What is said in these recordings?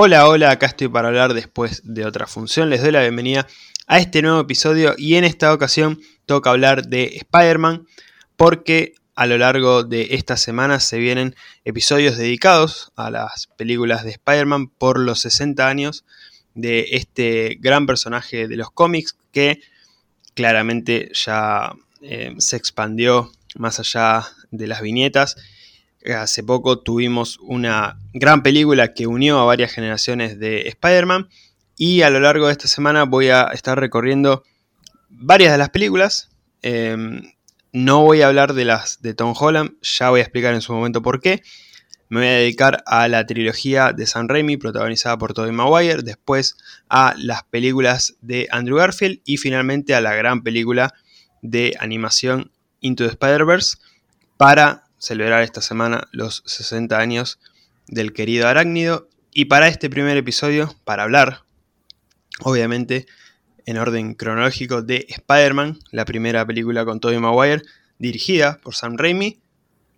Hola, hola, acá estoy para hablar después de otra función. Les doy la bienvenida a este nuevo episodio y en esta ocasión toca hablar de Spider-Man porque a lo largo de esta semana se vienen episodios dedicados a las películas de Spider-Man por los 60 años de este gran personaje de los cómics que claramente ya eh, se expandió más allá de las viñetas. Hace poco tuvimos una gran película que unió a varias generaciones de Spider-Man y a lo largo de esta semana voy a estar recorriendo varias de las películas. Em, no voy a hablar de las de Tom Holland, ya voy a explicar en su momento por qué. Me voy a dedicar a la trilogía de San Raimi, protagonizada por Tobey Maguire, después a las películas de Andrew Garfield y finalmente a la gran película de animación Into the Spider-Verse para celebrar esta semana los 60 años del querido arácnido. Y para este primer episodio, para hablar, obviamente, en orden cronológico de Spider-Man, la primera película con Tobey Maguire, dirigida por Sam Raimi.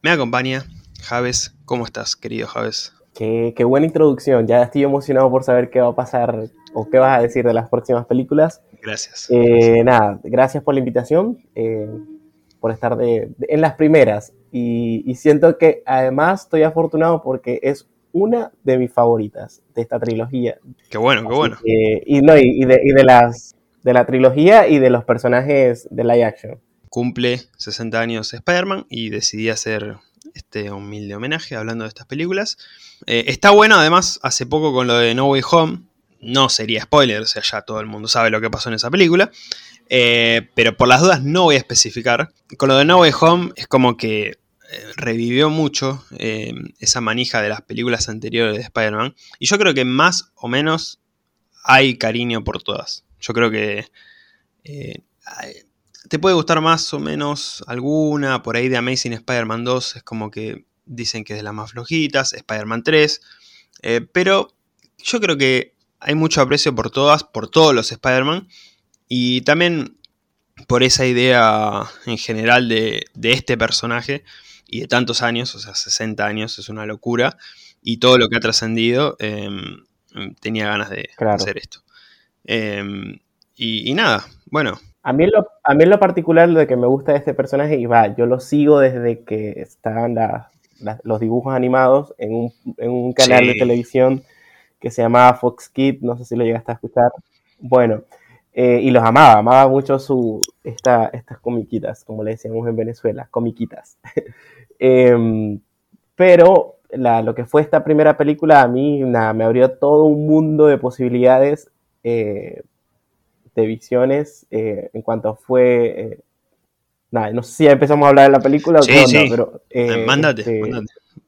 Me acompaña Javes. ¿Cómo estás, querido Javes? Qué, buena introducción. Ya estoy emocionado por saber qué va a pasar o qué vas a decir de las próximas películas. Gracias. Eh, nada, gracias por la invitación, eh, por estar de, en las primeras. Y, y, siento que además estoy afortunado porque es una de mis favoritas de esta trilogía. Qué bueno, qué bueno. y, no, y, de, y de las de la trilogía y de los personajes de live action. Cumple 60 años Spider-Man y decidí hacer este humilde homenaje hablando de estas películas. Eh, está bueno, además, hace poco con lo de No Way Home, no sería spoiler, o sea, ya todo el mundo sabe lo que pasó en esa película, eh, pero por las dudas no voy a especificar. Con lo de No Way Home es como que eh, revivió mucho esa manija de las películas anteriores de Spider-Man, y yo creo que más o menos hay cariño por todas. Yo creo que eh, te puede gustar más o menos alguna, por ahí de Amazing Spider-Man 2 es como que dicen que es de las más flojitas, Spider-Man 3, eh, pero yo creo que hay mucho aprecio por todas, por todos los Spider-Man, y también por esa idea en general de, este personaje y de tantos años, o sea, 60 años, es una locura, y todo lo que ha trascendido, em, tenía ganas de hacer esto. Em, y, nada, bueno. A mí, lo, a mí lo particular de que me gusta de este personaje, y va, yo lo sigo desde que estaban los dibujos animados en un, en un canal de televisión que se llamaba Fox Kid, no sé si lo llegaste a escuchar. Bueno, eh, y los amaba, amaba mucho su, esta, estas comiquitas, como le decíamos en Venezuela, comiquitas. Em, pero lo que fue esta primera película a mí nada, me abrió todo un mundo de posibilidades eh, de visiones eh, en cuanto fue... Eh, nada, no sé si ya empezamos a hablar de la película sí, sí. pero... mándate, este,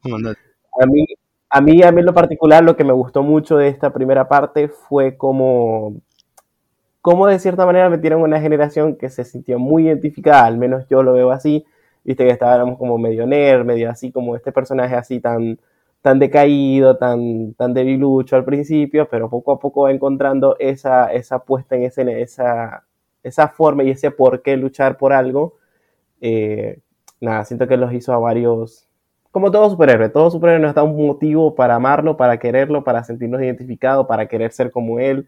mándate, A mí, a mí, a mí en lo particular, lo que me gustó mucho de esta primera parte fue como, como de cierta manera metieron una generación que se sintió muy identificada, al menos yo lo veo así, viste que estábamos como medio nerd, medio así, como este personaje así tan, tan decaído, tan, tan debilucho al principio, pero poco a poco va encontrando esa, esa puesta en escena, esa, esa forma y ese por qué luchar por algo. Eh, nada, siento que los hizo a varios, como todo superhéroe, todo superhéroe nos da un motivo para amarlo, para quererlo, para sentirnos identificados, para querer ser como él.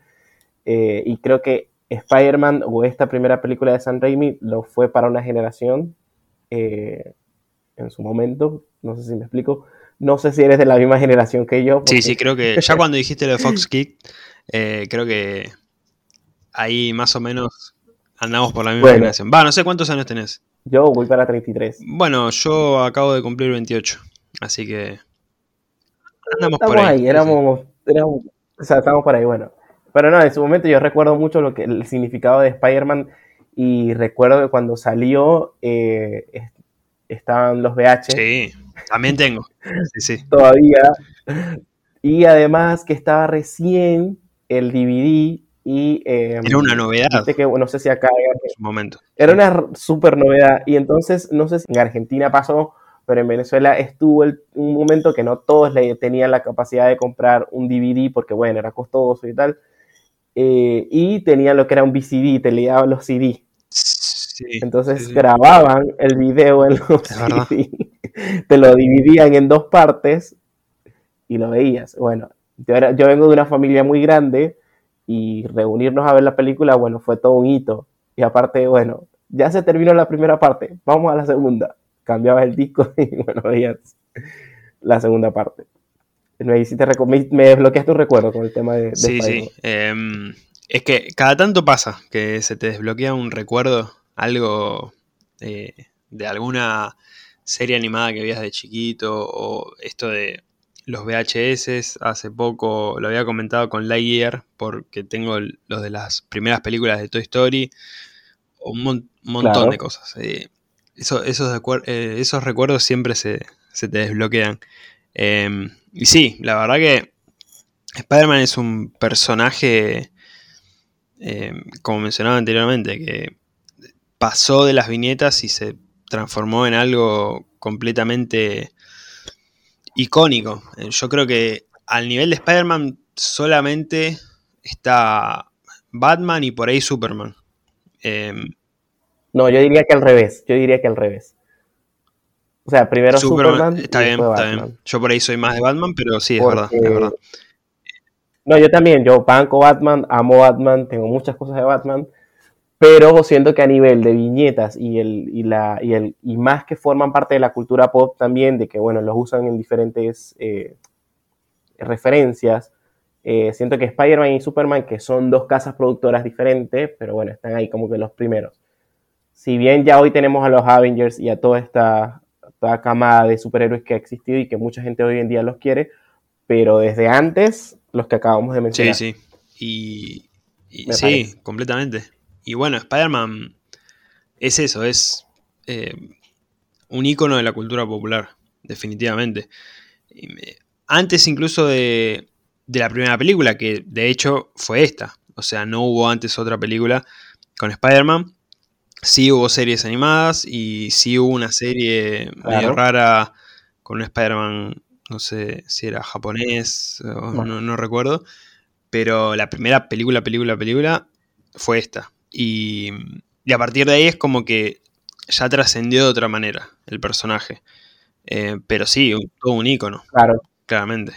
Eh, y creo que Spider-Man o esta primera película de San Raimi lo fue para una generación eh, en su momento, no sé si me explico, no sé si eres de la misma generación que yo. Sí, sí, creo que ya cuando dijiste lo de Fox Kick, eh, creo que ahí más o menos andamos por la misma generación. Va, no sé cuántos años tenés. Yo voy para 33. Bueno, yo acabo de cumplir 28, así que andamos por ahí. éramos, éramos, o sea, estamos por ahí, bueno. Pero no, en su momento yo recuerdo mucho lo que el significado de Spider-Man y recuerdo que cuando salió eh, estaban los VH. Sí, también tengo. Sí, sí. Todavía. Y además que estaba recién el DVD y... Eh, era una novedad. Que, no sé si acá... En su momento. Era una super novedad. Y entonces, no sé si en Argentina pasó, pero en Venezuela estuvo un momento que no todos le tenían la capacidad de comprar un DVD porque, bueno, era costoso y tal. Eh, y tenían lo que era un VCD, te leían los CD. Entonces grababan el video en los CD, te lo dividían en dos partes y lo veías. Bueno, Yo, yo vengo de una familia muy grande y reunirnos a ver la película, bueno, fue todo un hito. Y aparte, bueno, ya se terminó la primera parte, vamos a la segunda. Cambiabas el disco y bueno, veías la segunda parte. Me, me desbloqueaste un recuerdo con el tema de... sí, sí. Em, es que cada tanto pasa que se te desbloquea un recuerdo, algo eh, de alguna serie animada que veías de chiquito o esto de los VHS. Hace poco lo había comentado con Lightyear porque tengo los de las primeras películas de Toy Story. Un montón de cosas. Eh, esos, eh, esos, recuerdos siempre se, te desbloquean. Em, y sí, la verdad que Spider-Man es un personaje, em, como mencionaba anteriormente, que pasó de las viñetas y se transformó en algo completamente icónico. Eh, yo creo que al nivel de Spider-Man solamente está Batman y por ahí Superman. Em, no, yo diría que al revés. Yo diría que al revés. O sea, primero Superman. está bien, está bien. Yo por ahí soy más de Batman, pero sí, es verdad, es verdad. No, yo también. Yo banco Batman, amo Batman, tengo muchas cosas de Batman pero siento que a nivel de viñetas y, el, y, la, y, el, y más que forman parte de la cultura pop también, de que, bueno, los usan en diferentes eh, referencias, eh, siento que Spider-Man y Superman, que son dos casas productoras diferentes, pero bueno, están ahí como que los primeros. Si bien ya hoy tenemos a los Avengers y a toda esta toda camada de superhéroes que ha existido y que mucha gente hoy en día los quiere, pero desde antes, los que acabamos de mencionar. Sí, sí. Y, sí, completamente. Y bueno, Spider-Man es eso, es eh, un icono de la cultura popular, definitivamente. Antes incluso de, la primera película, que de hecho fue esta. O sea, no hubo antes otra película con Spider-Man. Sí hubo series animadas y sí hubo una serie medio rara con un Spider-Man, no sé si era japonés o no. no recuerdo. Pero la primera película, película, película fue esta. Y, a partir de ahí es como que ya trascendió de otra manera el personaje. Eh, pero sí, todo un ícono. Claro. Claramente.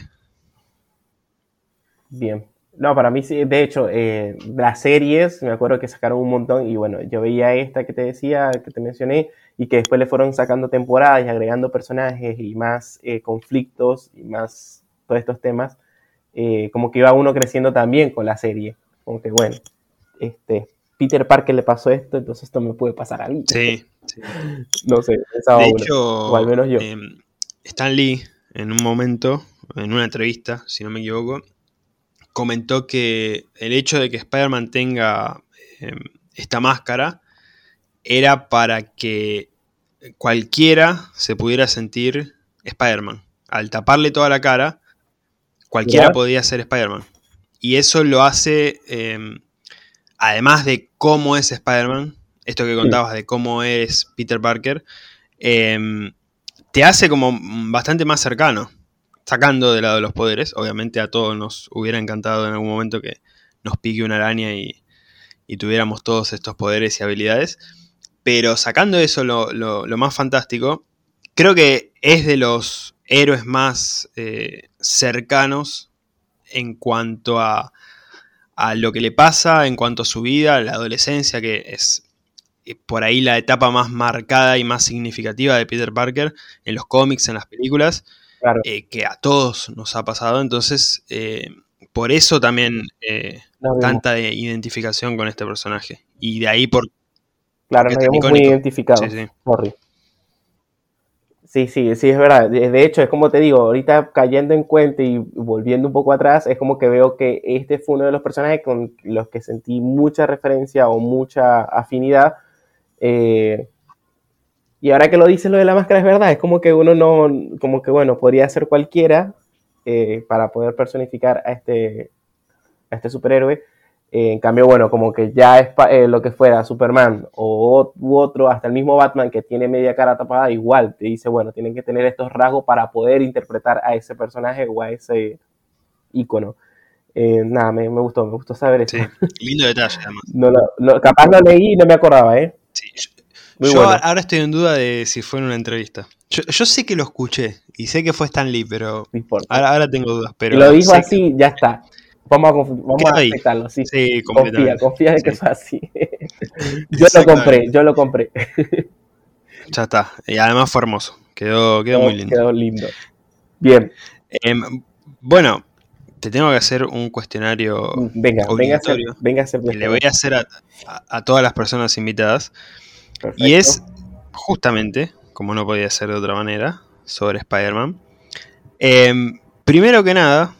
Bien. No, para mí sí, de hecho, eh, las series, me acuerdo que sacaron un montón y bueno, yo veía esta que te decía, que te mencioné, y que después le fueron sacando temporadas y agregando personajes y más eh, conflictos y más todos estos temas, como que iba uno creciendo también con la serie. Como que bueno, este, Peter Parker le pasó esto, entonces esto me puede pasar a mí. Sí. no sé, de hecho, o al menos yo. Stan Lee, en un momento, en una entrevista, si no me equivoco, comentó que el hecho de que Spider-Man tenga em, esta máscara era para que cualquiera se pudiera sentir Spider-Man. Al taparle toda la cara, cualquiera podía ser Spider-Man. Y eso lo hace em, además de cómo es Spider-Man, esto que contabas de cómo es Peter Parker, em, te hace como bastante más cercano, sacando de lado de los poderes. Obviamente a todos nos hubiera encantado en algún momento que nos pique una araña y, tuviéramos todos estos poderes y habilidades. Pero sacando eso, lo, más fantástico, creo que es de los héroes más eh, cercanos en cuanto a a lo que le pasa en cuanto a su vida, la adolescencia, que es eh, por ahí la etapa más marcada y más significativa de Peter Parker en los cómics, en las películas, eh, que a todos nos ha pasado. Entonces, eh, por eso también tanta identificación con este personaje. Y de ahí por... Claro, nos vemos muy identificados. Sí, sí. Sí, sí, sí, es verdad. De hecho, es como te digo, ahorita cayendo en cuenta y volviendo un poco atrás, es como que veo que este fue uno de los personajes con los que sentí mucha referencia o mucha afinidad. Eh, y ahora que lo dices lo de la máscara es verdad, es como que uno no, como que bueno, podría ser cualquiera eh, para poder personificar a este, a este superhéroe. Eh, en cambio, bueno, como que ya es eh, lo que fuera Superman o u otro, hasta el mismo Batman que tiene media cara tapada, igual te dice, bueno, tienen que tener estos rasgos para poder interpretar a ese personaje o a ese icono. Eh, nada, me, gustó, me gustó saber eso. Sí, lindo detalle además. No, capaz lo leí y no me acordaba, ¿eh? Sí, yo ahora estoy en duda de si fue en una entrevista. Yo, sé que lo escuché y sé que fue Stan Lee, pero ahora, ahora, tengo dudas. Pero lo dijo así, ya está. Vamos a, vamos a aceptarlo. Sí, sí confía, confía en que fue así. yo lo compré, yo lo compré. ya está. Y además fue hermoso. Quedó, quedó muy lindo. Quedó lindo. Bien. Em, bueno, te tengo que hacer un cuestionario venga, venga a hacer, que le voy a hacer a, todas las personas invitadas. Y es justamente, como no podía ser de otra manera, sobre Spider-Man. Em, primero que nada,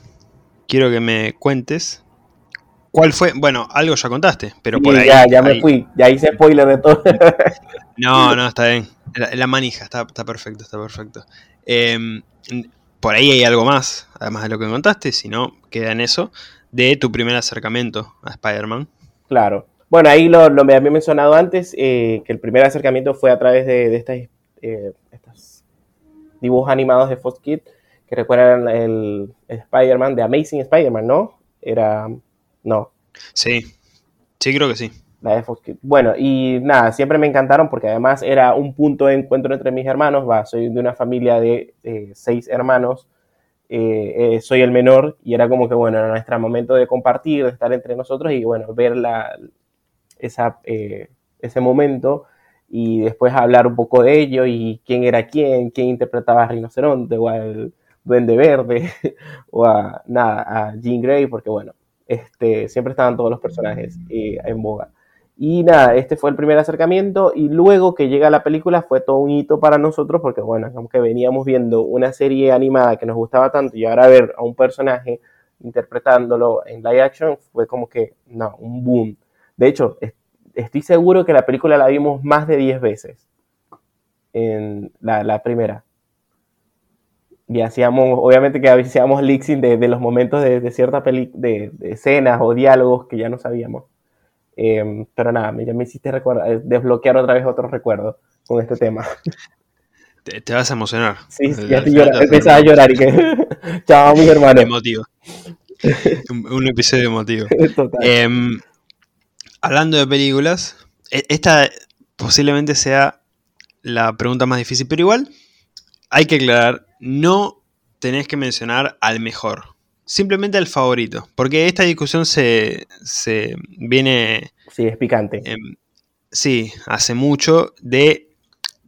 quiero que me cuentes cuál fue. Bueno, algo ya contaste, pero por ahí. Ya, ya me fui, ya hice spoiler de todo. no, no, está bien. La, manija, está, perfecto, está perfecto. Em, por ahí hay algo más, además de lo que contaste, si no, queda en eso, de tu primer acercamiento a Spider-Man. Claro. Bueno, ahí lo, lo me había mencionado antes, eh, que el primer acercamiento fue a través de, estas, eh, estos dibujos animados de Fox Kids, que recuerdan el, Spider-Man de Amazing Spider-Man, ¿no? Era... No. Sí, sí creo que sí. La de Fox Kids. Bueno, y nada, siempre me encantaron porque además era un punto de encuentro entre mis hermanos. Va, soy de una familia de eh, seis hermanos. soy el menor y era como que, bueno, era nuestro momento de compartir, de estar entre nosotros y, bueno, ver la, esa, eh, ese momento y después hablar un poco de ello y quién era quién, quién interpretaba a Rinoceronte o al Duende Verde o a, nada, a Jean Grey, porque bueno, este, siempre estaban todos los personajes eh, en boga. Y nada, este fue el primer acercamiento y luego que llega la película fue todo un hito para nosotros porque bueno, aunque veníamos viendo una serie animada que nos gustaba tanto y ahora ver a un personaje interpretándolo en live action fue como que, no, un boom. De hecho, estoy seguro que la película la vimos más de 10 veces. En la, primera. Y hacíamos, obviamente que hacíamos leaksing de, de los momentos de, de cierta peli, de, escenas o diálogos que ya no sabíamos. Em, pero nada, ya me hiciste eh, desbloquear otra vez otro recuerdo con este tema. Te, vas a emocionar. Sí, ya empezaba a llorar y que. Chao, mis hermanos. Emotivo. un, episodio emotivo. Total. Em, hablando de películas, e, esta posiblemente sea la pregunta más difícil, pero igual hay que aclarar, no tenés que mencionar al mejor, simplemente al favorito, porque esta discusión se, viene... Sí, es picante. sí, hace mucho de...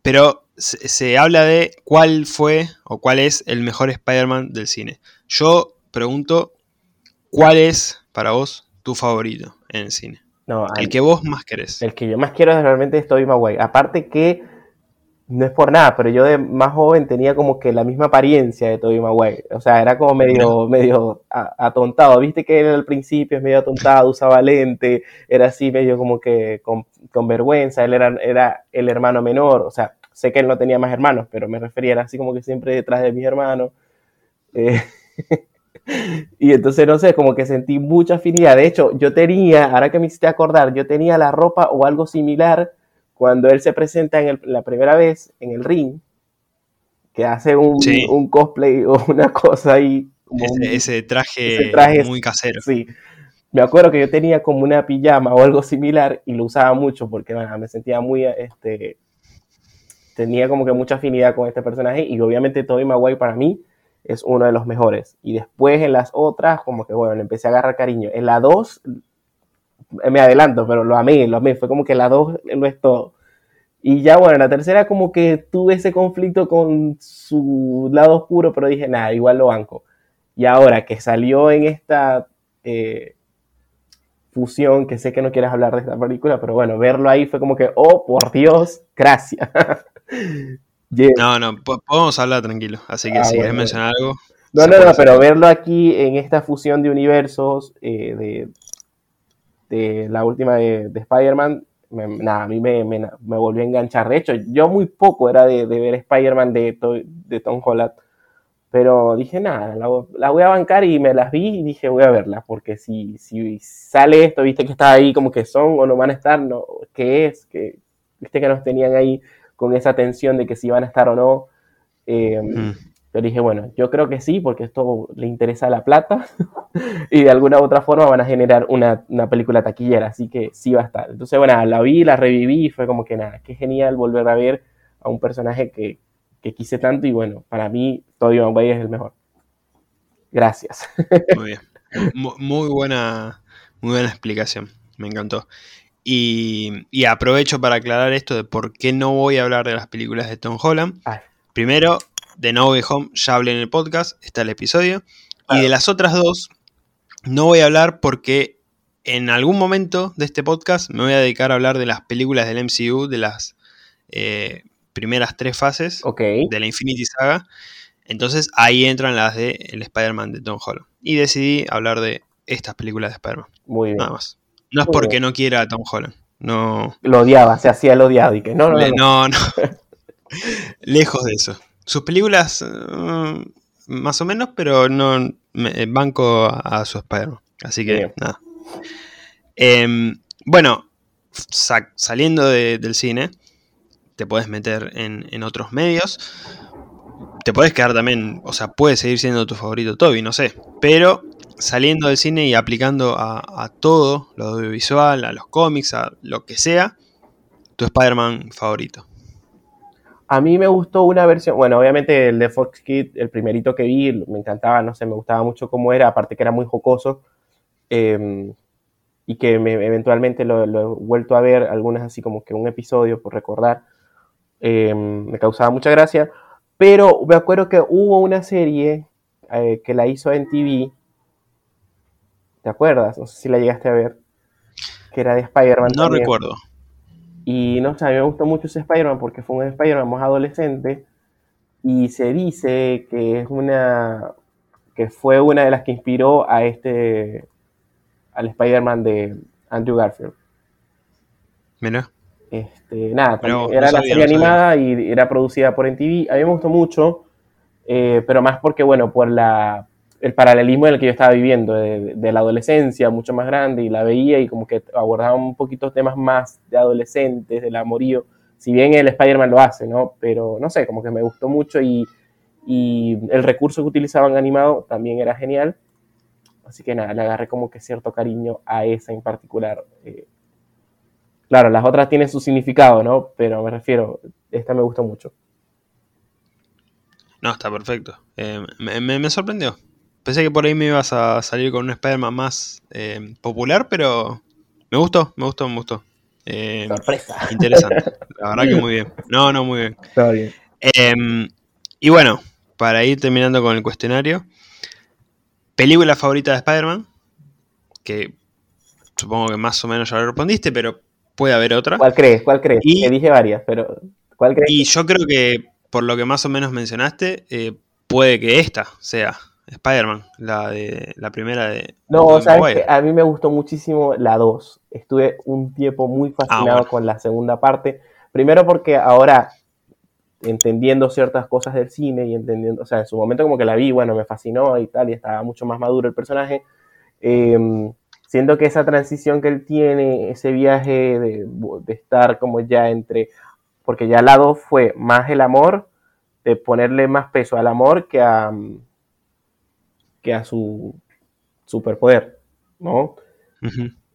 Pero se, se, habla de cuál fue o cuál es el mejor Spider-Man del cine. Yo pregunto, ¿cuál es para vos tu favorito en el cine? El que vos más querés. El que yo más quiero es realmente es Tobey Maguire. Aparte que, no es por nada, pero yo de más joven tenía como que la misma apariencia de Tobey Maguire. O sea, era como medio, medio atontado. Viste que él al principio es medio atontado, usaba lente, era así medio como que con, vergüenza. Él era, era el hermano menor. O sea, sé que él no tenía más hermanos, pero me refería, era así como que siempre detrás de mis hermanos. Eh, y entonces, no sé, como que sentí mucha afinidad. De hecho, yo tenía, ahora que me hiciste acordar, yo tenía la ropa o algo similar cuando él se presenta en la primera vez en el ring, que hace un, cosplay o una cosa ahí. Ese, traje muy casero. Sí. Me acuerdo que yo tenía como una pijama o algo similar y lo usaba mucho porque me sentía muy, este, tenía como que mucha afinidad con este personaje y obviamente Tobey Maguire para mí es uno de los mejores. Y después en las otras, como que bueno, le empecé a agarrar cariño. En la 2, me adelanto, pero lo amé, lo amé. Fue como que la 2 no es todo. Y ya bueno, en la tercera como que tuve ese conflicto con su lado oscuro, pero dije, nada, igual lo banco. Y ahora que salió en esta eh, fusión, que sé que no quieres hablar de esta película, pero bueno, verlo ahí fue como que, oh, por Dios, gracias. No, no, podemos hablar tranquilo. Así que ah, si quieres mencionar algo. No, no, no, pero verlo aquí en esta fusión de universos eh, de, de, la última de, Spider-Man, nada, a mí me, me, volvió a enganchar. De hecho, yo muy poco era de, ver Spider-Man de, de Tom Holland, pero dije, nada, la, voy a bancar y me las vi y dije, voy a verla, porque si, si sale esto, viste que está ahí como que son o no van a estar, no, ¿qué es? que viste que nos tenían ahí con esa tensión de que si van a estar o no. Eh, mm. Pero dije, bueno, yo creo que sí, porque esto le interesa la plata y de alguna u otra forma van a generar una, una, película taquillera, así que sí va a estar. Entonces, bueno, la vi, la reviví y fue como que nada, qué genial volver a ver a un personaje que, que quise tanto y bueno, para mí Tobey Maguire es el mejor. Gracias. Muy bien. Muy buena, muy buena explicación, me encantó. Y, y, aprovecho para aclarar esto de por qué no voy a hablar de las películas de Tom Holland. Primero, de No Way Home ya hablé en el podcast, está el episodio. Y de las otras dos, no voy a hablar porque en algún momento de este podcast me voy a dedicar a hablar de las películas del MCU, de las eh, primeras tres fases de la Infinity Saga. Entonces ahí entran las de el Spider-Man de Tom Holland. Y decidí hablar de estas películas de Spider-Man. Muy bien. Nada más. No es porque no quiera a Tom Holland. No. Lo odiaba, se hacía el odiado y que no, no. No, no. Lejos de eso. Sus películas, mm, más o menos, pero no me, banco a, su Spider-Man. Así que, nada. Em, bueno, saliendo del cine, te puedes meter en, otros medios. Te puedes quedar también, o sea, puede seguir siendo tu favorito Toby, no sé. Pero saliendo del cine y aplicando a, todo, lo audiovisual, a los cómics, a lo que sea, tu Spider-Man favorito. A mí me gustó una versión, bueno, obviamente el de Fox Kid, el primerito que vi, me encantaba, no sé, me gustaba mucho cómo era, aparte que era muy jocoso, em, y que eventualmente lo, he vuelto a ver, algunas así como que un episodio por recordar, em, me causaba mucha gracia, pero me acuerdo que hubo una serie eh, que la hizo en TV, ¿te acuerdas? No sé si la llegaste a ver, que era de Spider-Man. No recuerdo. Y no sé, a mí me gustó mucho ese Spider-Man porque fue un Spider-Man más adolescente y se dice que es una que fue una de las que inspiró a este al Spider-Man de Andrew Garfield. Mira. Este, nada, era la serie animada y era producida por NTV. A mí me gustó mucho, eh, pero más porque, bueno, por la el paralelismo en el que yo estaba viviendo, de, la adolescencia mucho más grande, y la veía y como que abordaba un poquito temas más de adolescentes, del amorío, si bien el Spider-Man lo hace, ¿no? Pero no sé, como que me gustó mucho y, el recurso que utilizaban animado también era genial. Así que nada, le agarré como que cierto cariño a esa en particular. Eh, claro, las otras tienen su significado, ¿no? Pero me refiero, esta me gustó mucho. No, está perfecto. Eh, me sorprendió. Pensé que por ahí me ibas a salir con un Spider-Man más eh, popular, pero me gustó, me gustó, me gustó. Eh, Sorpresa. Interesante. La verdad que muy bien. No, no, muy bien. Está bien. Em, y bueno, para ir terminando con el cuestionario. Película favorita de Spider-Man. Que supongo que más o menos ya lo respondiste, pero puede haber otra. ¿Cuál crees? ¿Cuál crees? Y, dije varias, pero ¿cuál crees? Y yo creo que por lo que más o menos mencionaste, eh, puede que esta sea. Spider-Man, la de la primera de. No, o sea, a mí me gustó muchísimo la 2. Estuve un tiempo muy ah, fascinado con la segunda parte. Primero porque ahora entendiendo ciertas cosas del cine y entendiendo, o sea, en su momento como que la vi, bueno, me fascinó y tal, y estaba mucho más maduro el personaje. Eh, siento que esa transición que él tiene, ese viaje de, de estar como ya entre, porque ya la 2 fue más el amor, de ponerle más peso al amor que a, que a su superpoder, ¿no?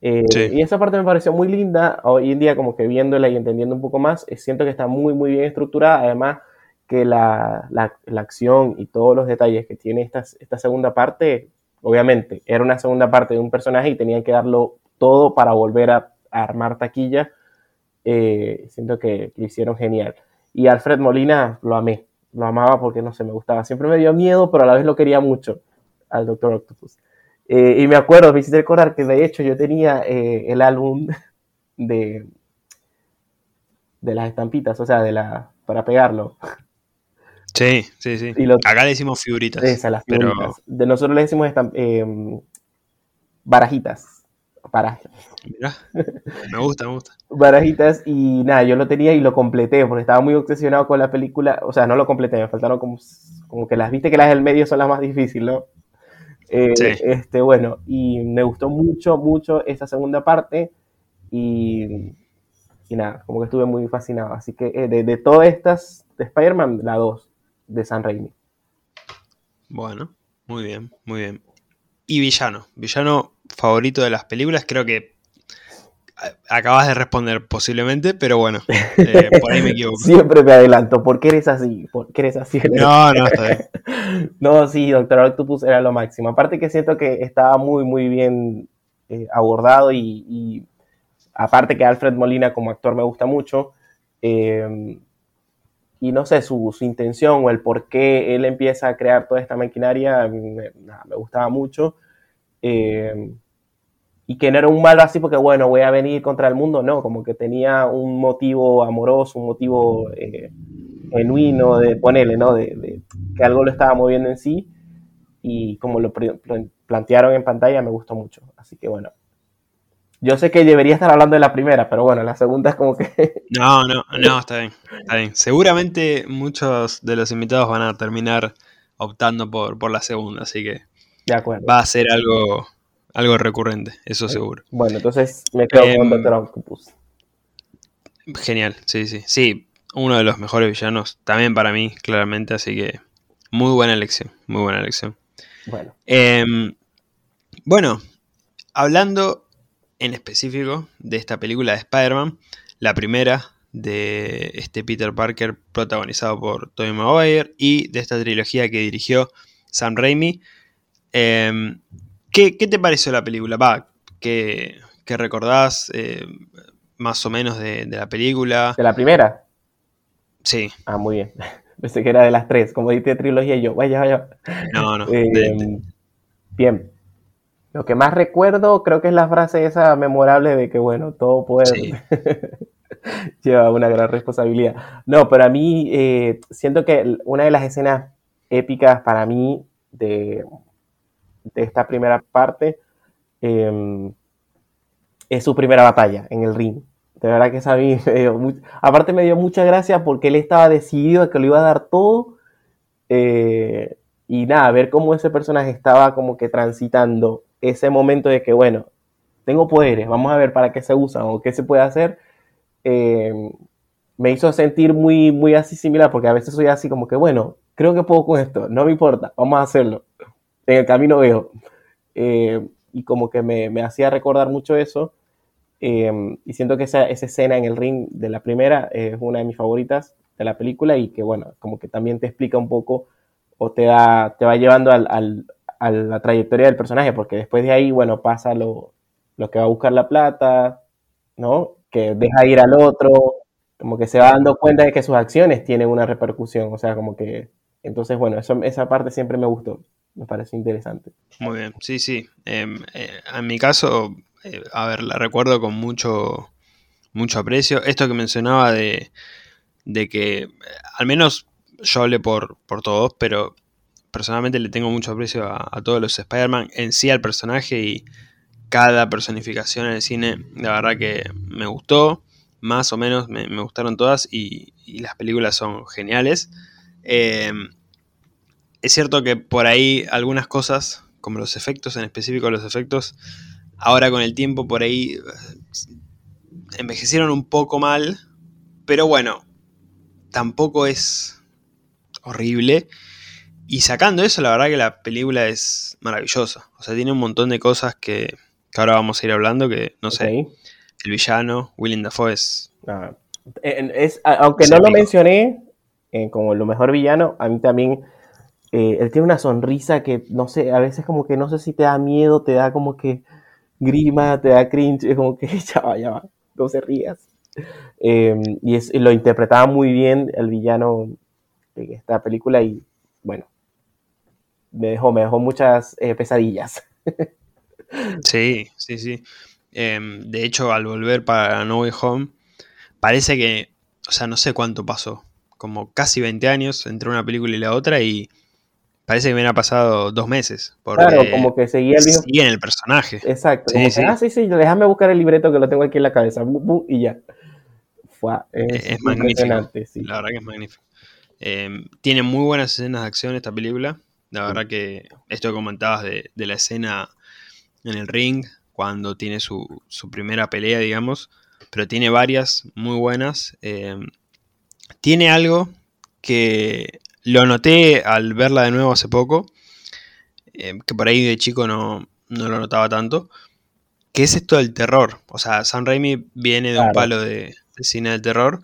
Eh, y esa parte me pareció muy linda, hoy en día como que viéndola y entendiendo un poco más, eh, siento que está muy, muy bien estructurada, además que la, acción y todos los detalles que tiene esta, esta segunda parte, obviamente, era una segunda parte de un personaje y tenían que darlo todo para volver a, armar taquilla, eh, siento que lo hicieron genial. Y Alfred Molina lo amé, lo amaba porque no sé, me gustaba, siempre me dio miedo, pero a la vez lo quería mucho al Doctor Octopus. Eh, y me acuerdo, me hiciste recordar que de hecho yo tenía eh, el álbum de, de las estampitas, o sea, de la para pegarlo. Sí, sí, sí. Acá le decimos figuritas. Esas, las figuritas. De nosotros le decimos em, barajitas. Barajitas. me gusta, me gusta. Barajitas y nada, yo lo tenía y lo completé porque estaba muy obsesionado con la película. O sea, no lo completé, me faltaron como, como que las viste que las del medio son las más difíciles, ¿no? Eh, este, bueno, y me gustó mucho, mucho esa segunda parte y, y nada, como que estuve muy fascinado. Así que eh, de, todas estas, de Spider-Man, la 2, de San Raimi. Bueno, muy bien, muy bien. Y villano, villano favorito de las películas, creo que acabas de responder posiblemente, pero bueno, eh, por ahí me equivoco. Siempre me adelanto, ¿por qué eres así? ¿Por qué eres así? No, no, está bien. no, sí, Doctor Octopus era lo máximo. Aparte que siento que estaba muy, muy bien eh, abordado y, aparte que Alfred Molina como actor me gusta mucho. Eh, y no sé, su, intención o el por qué él empieza a crear toda esta maquinaria me, me gustaba mucho. Eh, y que no era un malo así porque, bueno, voy a venir contra el mundo, no, como que tenía un motivo amoroso, un motivo eh, genuino de ponerle, ¿no? De, que algo lo estaba moviendo en sí y como lo plantearon en pantalla me gustó mucho. Así que bueno, yo sé que debería estar hablando de la primera, pero bueno, la segunda es como que... No, no, no, está bien, está bien. Seguramente muchos de los invitados van a terminar optando por, por la segunda, así que de acuerdo. va a ser algo algo recurrente, eso seguro. Bueno, entonces me quedo con em, Doctor Octopus. Genial, sí, sí. Sí, uno de los mejores villanos también para mí, claramente, así que muy buena elección, muy buena elección. Bueno. Em, bueno, hablando en específico de esta película de Spider-Man, la primera de este Peter Parker protagonizado por Tobey Maguire y de esta trilogía que dirigió Sam Raimi. Eh, ¿Qué, te pareció la película? Va, ¿qué, recordás eh, más o menos de, la película? ¿De la primera? Sí. Ah, muy bien. Pensé que era de las tres, como diste trilogía y yo, vaya, vaya. No, no. Eh, bien. Lo que más recuerdo creo que es la frase esa memorable de que, bueno, todo puede... lleva una gran responsabilidad. No, pero a mí eh, siento que una de las escenas épicas para mí de, de esta primera parte em, es su primera batalla en el ring. De verdad que esa me dio aparte me dio mucha gracia porque él estaba decidido a que lo iba a dar todo. Eh, y nada, ver cómo ese personaje estaba como que transitando ese momento de que, bueno, tengo poderes, vamos a ver para qué se usan o qué se puede hacer, em, me hizo sentir muy, muy así similar, porque a veces soy así como que, bueno, creo que puedo con esto, no me importa, vamos a hacerlo en el camino veo. Eh, y como que me, hacía recordar mucho eso. Eh, y siento que esa, escena en el ring de la primera es una de mis favoritas de la película y que, bueno, como que también te explica un poco o te, da, te va llevando al, a la trayectoria del personaje, porque después de ahí, bueno, pasa lo, lo que va a buscar la plata, ¿no? Que deja ir al otro, como que se va dando cuenta de que sus acciones tienen una repercusión, o sea, como que... Entonces, bueno, eso, esa parte siempre me gustó me parece interesante. Muy bien, sí, sí. Em, eh, en mi caso, eh, a ver, la recuerdo con mucho, mucho aprecio. Esto que mencionaba de, de que, eh, al menos yo hablé por, por todos, pero personalmente le tengo mucho aprecio a, todos los Spider-Man, en sí al personaje y cada personificación en el cine, la verdad que me gustó, más o menos me, gustaron todas y, y, las películas son geniales. Es cierto que por ahí algunas cosas, como los efectos, en específico los efectos, ahora con el tiempo por ahí eh, envejecieron un poco mal, pero bueno, tampoco es horrible. Y sacando eso, la verdad que la película es maravillosa. O sea, tiene un montón de cosas que, ahora vamos a ir hablando, que no sé. El villano, Willem Dafoe es... Ah, es aunque no lo mencioné eh, como lo mejor villano, a mí también eh, él tiene una sonrisa que, no sé, a veces como que no sé si te da miedo, te da como que grima, te da cringe, es como que ya va, ya va, no se rías. Em, y, es, lo interpretaba muy bien el villano de esta película y bueno, me dejó, me dejó muchas eh, pesadillas. sí, sí, sí. Em, de hecho, al volver para No Way Home, parece que, o sea, no sé cuánto pasó, como casi 20 años entre una película y la otra y Parece que me ha pasado dos meses. claro, como que seguía el mismo. en el personaje. Exacto. Sí, sí. ah, sí, sí, déjame buscar el libreto que lo tengo aquí en la cabeza. y ya. Fue, es, magnífico. La verdad que es magnífico. Eh, tiene muy buenas escenas de acción esta película. La verdad que esto que comentabas de, la escena en el ring, cuando tiene su, primera pelea, digamos. Pero tiene varias muy buenas. Eh, tiene algo que lo noté al verla de nuevo hace poco, eh, que por ahí de chico no, no, lo notaba tanto, que es esto del terror. O sea, Sam Raimi viene de un palo de, cine de terror,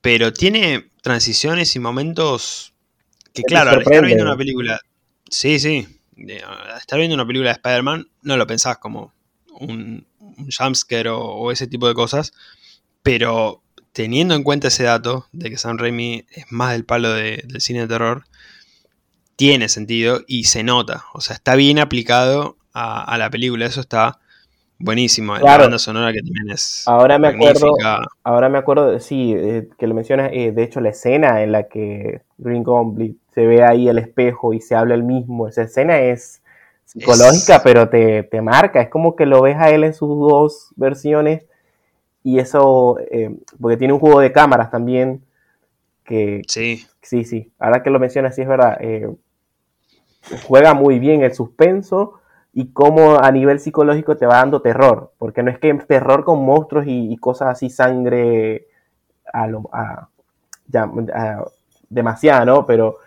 pero tiene transiciones y momentos que, claro, al estar viendo una película, sí, sí, al estar viendo una película de Spider-Man, no lo pensás como un, un jumpscare o, ese tipo de cosas, pero teniendo en cuenta ese dato de que Sam Raimi es más del palo del cine de terror, tiene sentido y se nota. O sea, está bien aplicado a, la película. Eso está buenísimo. La banda sonora que también es. Ahora me acuerdo. Ahora me acuerdo, sí, eh, que lo mencionas. Eh, de hecho, la escena en la que Green Goblin se ve ahí el espejo y se habla el mismo. Esa escena es psicológica, pero te, te, marca. Es como que lo ves a él en sus dos versiones. Y eso, eh, porque tiene un juego de cámaras también. Que, sí. Sí, sí. Ahora que lo mencionas, sí es verdad juega muy bien el suspenso y cómo a nivel psicológico te va dando terror, porque no es que terror con monstruos y, cosas así, sangre a lo, ya, demasiado, ¿no? Pero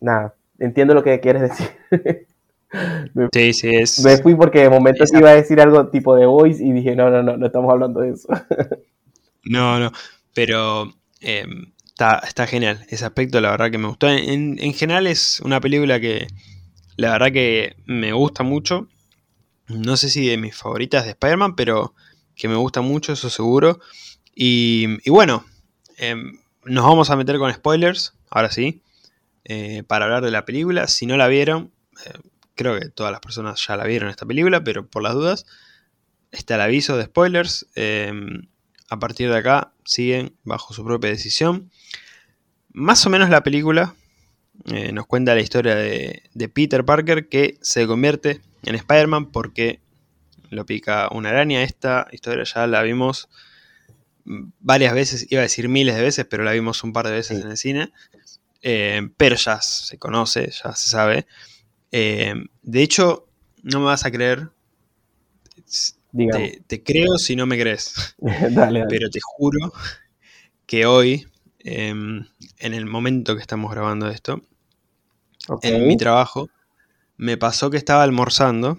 nada, entiendo lo que quieres decir. sí, sí, es. Me fui porque de momento iba a decir algo tipo de voice y dije, no, no, no, no estamos hablando de eso. no, no, pero em, Está, genial. Ese aspecto, la verdad que me gustó. En, general es una película que la verdad que me gusta mucho. No sé si de mis favoritas de Spider-Man, pero que me gusta mucho, eso seguro. Y, bueno, em, nos vamos a meter con spoilers, ahora sí, eh, para hablar de la película. Si no la vieron, eh, creo que todas las personas ya la vieron esta película, pero por las dudas, está el aviso de spoilers. Em, a partir de acá siguen bajo su propia decisión. Más o menos la película eh, nos cuenta la historia de, Peter Parker que se convierte en Spider-Man porque lo pica una araña. Esta historia ya la vimos varias veces, iba a decir miles de veces, pero la vimos un par de veces en el cine. Eh, pero ya se conoce, ya se sabe. Eh, de hecho, no me vas a creer, te, creo si no me crees. Pero te juro que hoy, em, en el momento que estamos grabando esto, en mi trabajo, me pasó que estaba almorzando.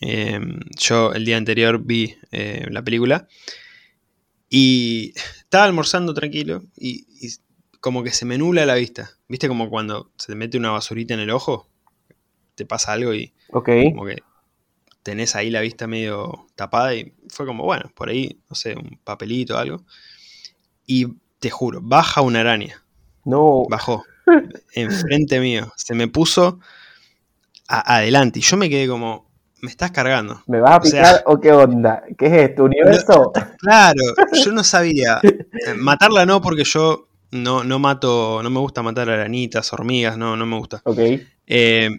Em, yo el día anterior vi eh, la película y estaba almorzando tranquilo y, como que se me nula la vista. ¿Viste como cuando se te mete una basurita en el ojo? Te pasa algo y como que tenés ahí la vista medio tapada y fue como, bueno, por ahí, no sé, un papelito o algo. Y te juro, baja una araña. No. Bajó. enfrente mío. Se me puso adelante. Y yo me quedé como, me estás cargando. ¿Me vas a picar o, qué onda? ¿Qué es esto? ¿Universo? claro, yo no sabía. Matarla no, porque yo no, no mato, no me gusta matar arañitas, hormigas, no, no me gusta. Ok. Eh,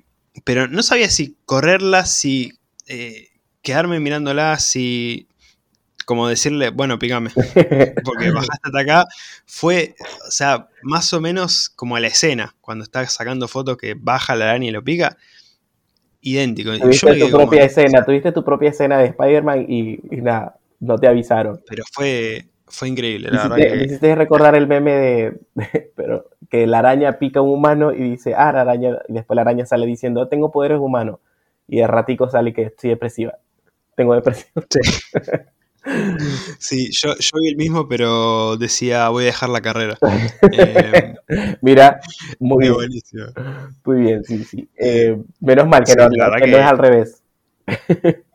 pero no sabía si correrla, si eh, quedarme mirándola así, como decirle, bueno, pígame, porque bajaste hasta acá, fue, o sea, más o menos como a la escena, cuando estás sacando fotos que baja la araña y lo pica, idéntico. Tuviste tu propia escena, tuviste tu propia escena de Spider-Man y, nada, no te avisaron. Pero fue, fue increíble, la verdad. Me hiciste recordar el meme de, pero que la araña pica a un humano y dice, ah, la araña, y después la araña sale diciendo, tengo poderes humanos y de ratico sale que estoy depresiva. Tengo depresión. Sí. yo, yo vi el mismo, pero decía voy a dejar la carrera. Eh, Mira, muy bien. Muy bien, sí, sí. Eh, menos mal que, no, es al revés.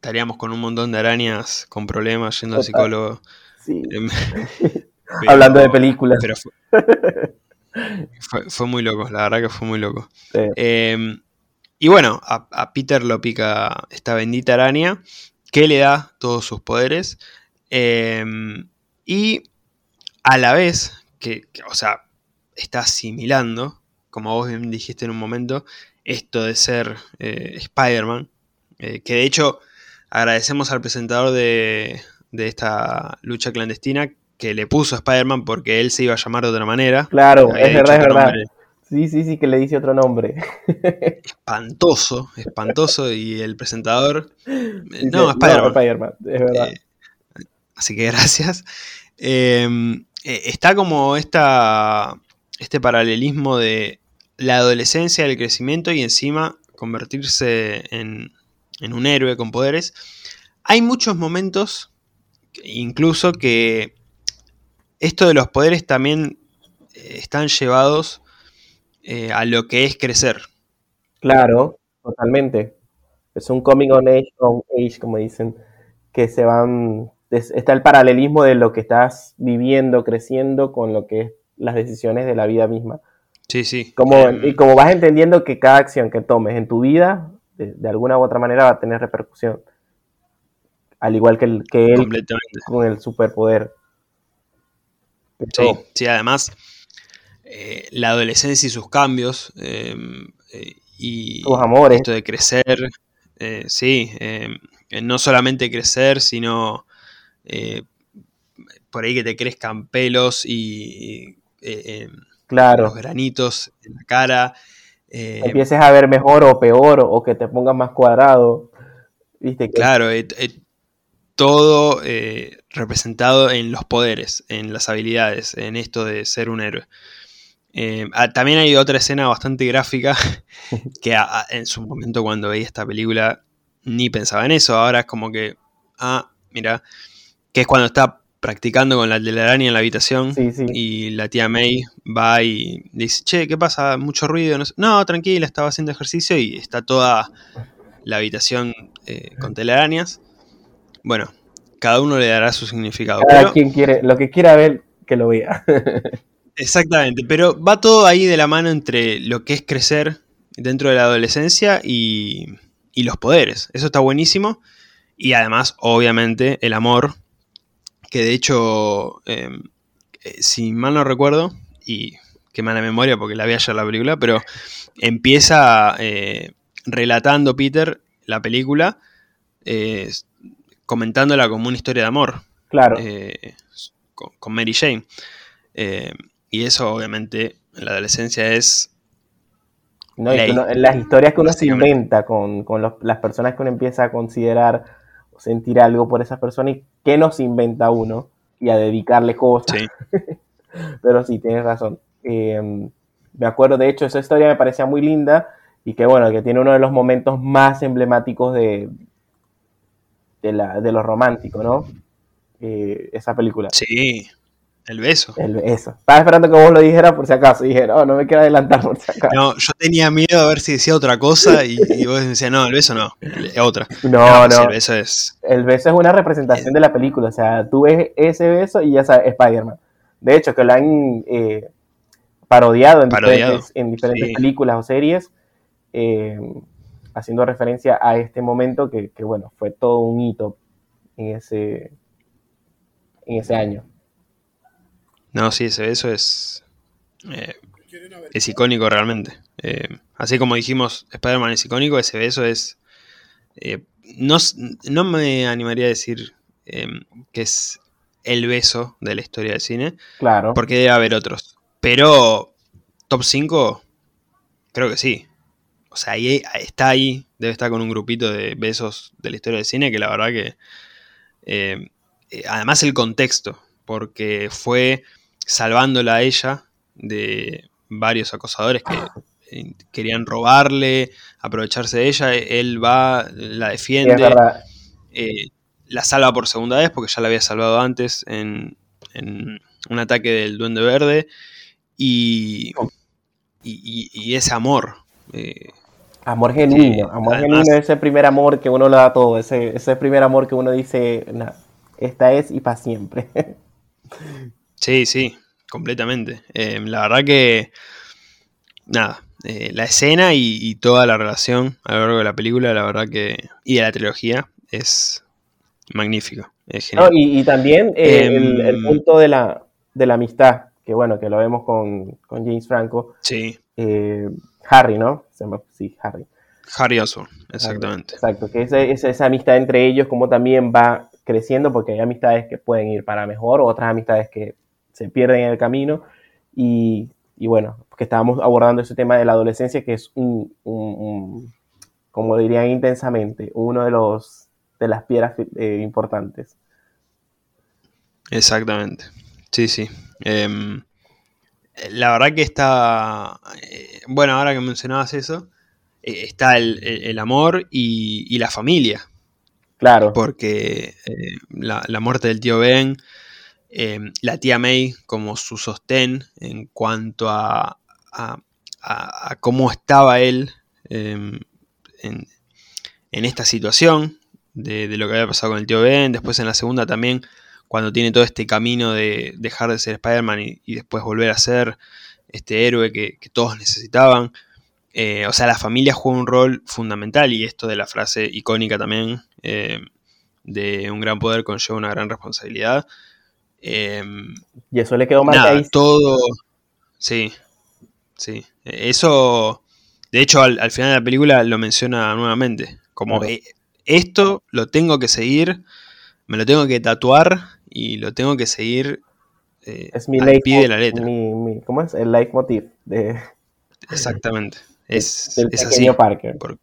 Estaríamos con un montón de arañas con problemas yendo al psicólogo. Sí. Em, Hablando de películas. Pero fue, muy loco, la verdad que fue muy loco. Em, y bueno, a, Peter lo pica esta bendita araña que le da todos sus poderes. Em, y a la vez que, o sea, está asimilando, como vos bien dijiste en un momento, esto de ser eh, Spider-Man. Eh, que de hecho agradecemos al presentador de, de esta lucha clandestina que le puso a Spider-Man porque él se iba a llamar de otra manera. Claro, es verdad, es verdad. Sí, sí, sí, que le dice otro nombre. Espantoso, espantoso. Y el presentador. no, Spider-Man. es verdad. Eh, así que gracias. Em, eh, está como esta, este paralelismo de la adolescencia, el crecimiento y encima convertirse en, en un héroe con poderes. Hay muchos momentos, incluso que esto de los poderes también eh, están llevados eh, a lo que es crecer. Claro, totalmente. Es un coming on age, on age, como dicen, que se van. Está el paralelismo de lo que estás viviendo, creciendo, con lo que es las decisiones de la vida misma. Sí, sí. Como, em, y como vas entendiendo que cada acción que tomes en tu vida, de, alguna u otra manera, va a tener repercusión. Al igual que, el, que él con el superpoder. Sí, sí, además, eh, la adolescencia y sus cambios em, eh, y sus amores. esto de crecer, eh, sí, em, no solamente crecer, sino por ahí que te crezcan pelos y, em, claro. los granitos en la cara. Empieces a ver mejor o peor o que te pongas más cuadrado. ¿Viste? Claro, todo representado en los poderes, en las habilidades, en esto de ser un héroe. Eh, ah, también hay otra escena bastante gráfica que en su momento cuando veía esta película ni pensaba en eso. Ahora es como que, ah, mira, que es cuando está practicando con la telaraña en la habitación y la tía May va y dice, che, ¿qué pasa? Mucho ruido. No, tranquila, estaba haciendo ejercicio y está toda la habitación eh, con telarañas. Bueno, cada uno le dará su significado. Cada quien quiere, lo que quiera ver, que lo vea. Exactamente, pero va todo ahí de la mano entre lo que es crecer dentro de la adolescencia y, los poderes. Eso está buenísimo. Y además, obviamente, el amor, que de hecho, em, eh, si mal no recuerdo, y qué mala memoria porque la vi ayer la película, pero empieza eh, relatando Peter la película, eh, comentándola como una historia de amor. Claro. Con, con, Mary Jane. Y eso obviamente en la adolescencia es... No, las historias que uno se inventa con, las personas que uno empieza a considerar o sentir algo por esas personas y qué nos inventa uno y a dedicarle cosas. Sí. Pero sí, tienes razón. Em, me acuerdo, de hecho, esa historia me parecía muy linda y que bueno, que tiene uno de los momentos más emblemáticos de, de, la, de lo romántico, ¿no? Eh, esa película. Sí, el beso. El beso. Estaba esperando que vos lo dijeras por si acaso. Y dije, no, no me quiero adelantar por si acaso. No, yo tenía miedo a ver si decía otra cosa y, vos decías, no, el beso no, otra. No, no. el beso es. El beso es una representación de la película. O sea, tú ves ese beso y ya sabes, Spider-Man. De hecho, que lo han eh, parodiado en diferentes, películas o series, eh, haciendo referencia a este momento que, que, bueno, fue todo un hito en ese, en ese año. No, sí, ese beso es. Eh, es icónico realmente. Eh, así como dijimos, Spider-Man es icónico, ese beso es. Eh, no, no, me animaría a decir que es el beso de la historia del cine. Claro. Porque debe haber otros. Pero, top 5, creo que sí. O sea, ahí, está ahí, debe estar con un grupito de besos de la historia del cine que la verdad que. además, el contexto, porque fue salvándola a ella de varios acosadores que eh, querían robarle, aprovecharse de ella. Él va, la defiende, eh, la salva por segunda vez porque ya la había salvado antes en, un ataque del Duende Verde. Y, y, ese amor. Eh, amor genuino, amor genuino, ese primer amor que uno le da todo, ese, ese primer amor que uno dice, esta es y para siempre. Sí, sí, completamente. Em, la verdad que, nada, eh, la escena y, toda la relación a lo largo de la película, la verdad que, y de la trilogía, es magnífico. y, también eh, el, em, punto de la, de la amistad, que bueno, que lo vemos con, James Franco. Sí. Eh, Harry, ¿no? Sí, Harry. Harry Osborn, exactamente. Exacto, que esa amistad entre ellos como también va creciendo porque hay amistades que pueden ir para mejor, otras amistades que se pierden en el camino. Y, bueno, que estábamos abordando ese tema de la adolescencia, que es un, como dirían intensamente, uno de los de las piedras eh, importantes. Exactamente. Sí, sí. Em, la verdad que está. eh, bueno, ahora que mencionabas eso, eh, está el, el- el amor y, y la familia. Claro, Porque la, la muerte del tío Ben, eh, la tía May como su sostén en cuanto a, cómo estaba él eh, en, esta situación de, lo que había pasado con el tío Ben. Después en la segunda también, cuando tiene todo este camino de dejar de ser Spider-Man y, después volver a ser este héroe que, que todos necesitaban. Eh, o sea, la familia juega un rol fundamental y esto de la frase icónica también eh, de un gran poder conlleva una gran responsabilidad. Eh, y eso le quedó nada, marcadísimo. todo. Sí, sí. Eso, de hecho, al, al final de la película lo menciona nuevamente. Como Claro. eh, esto lo tengo que seguir, me lo tengo que tatuar y lo tengo que seguir eh, Es mi al pie de la letra. mi- mi- ¿Cómo es? El leitmotiv de, Exactamente. Es, del es así. Parker. Por-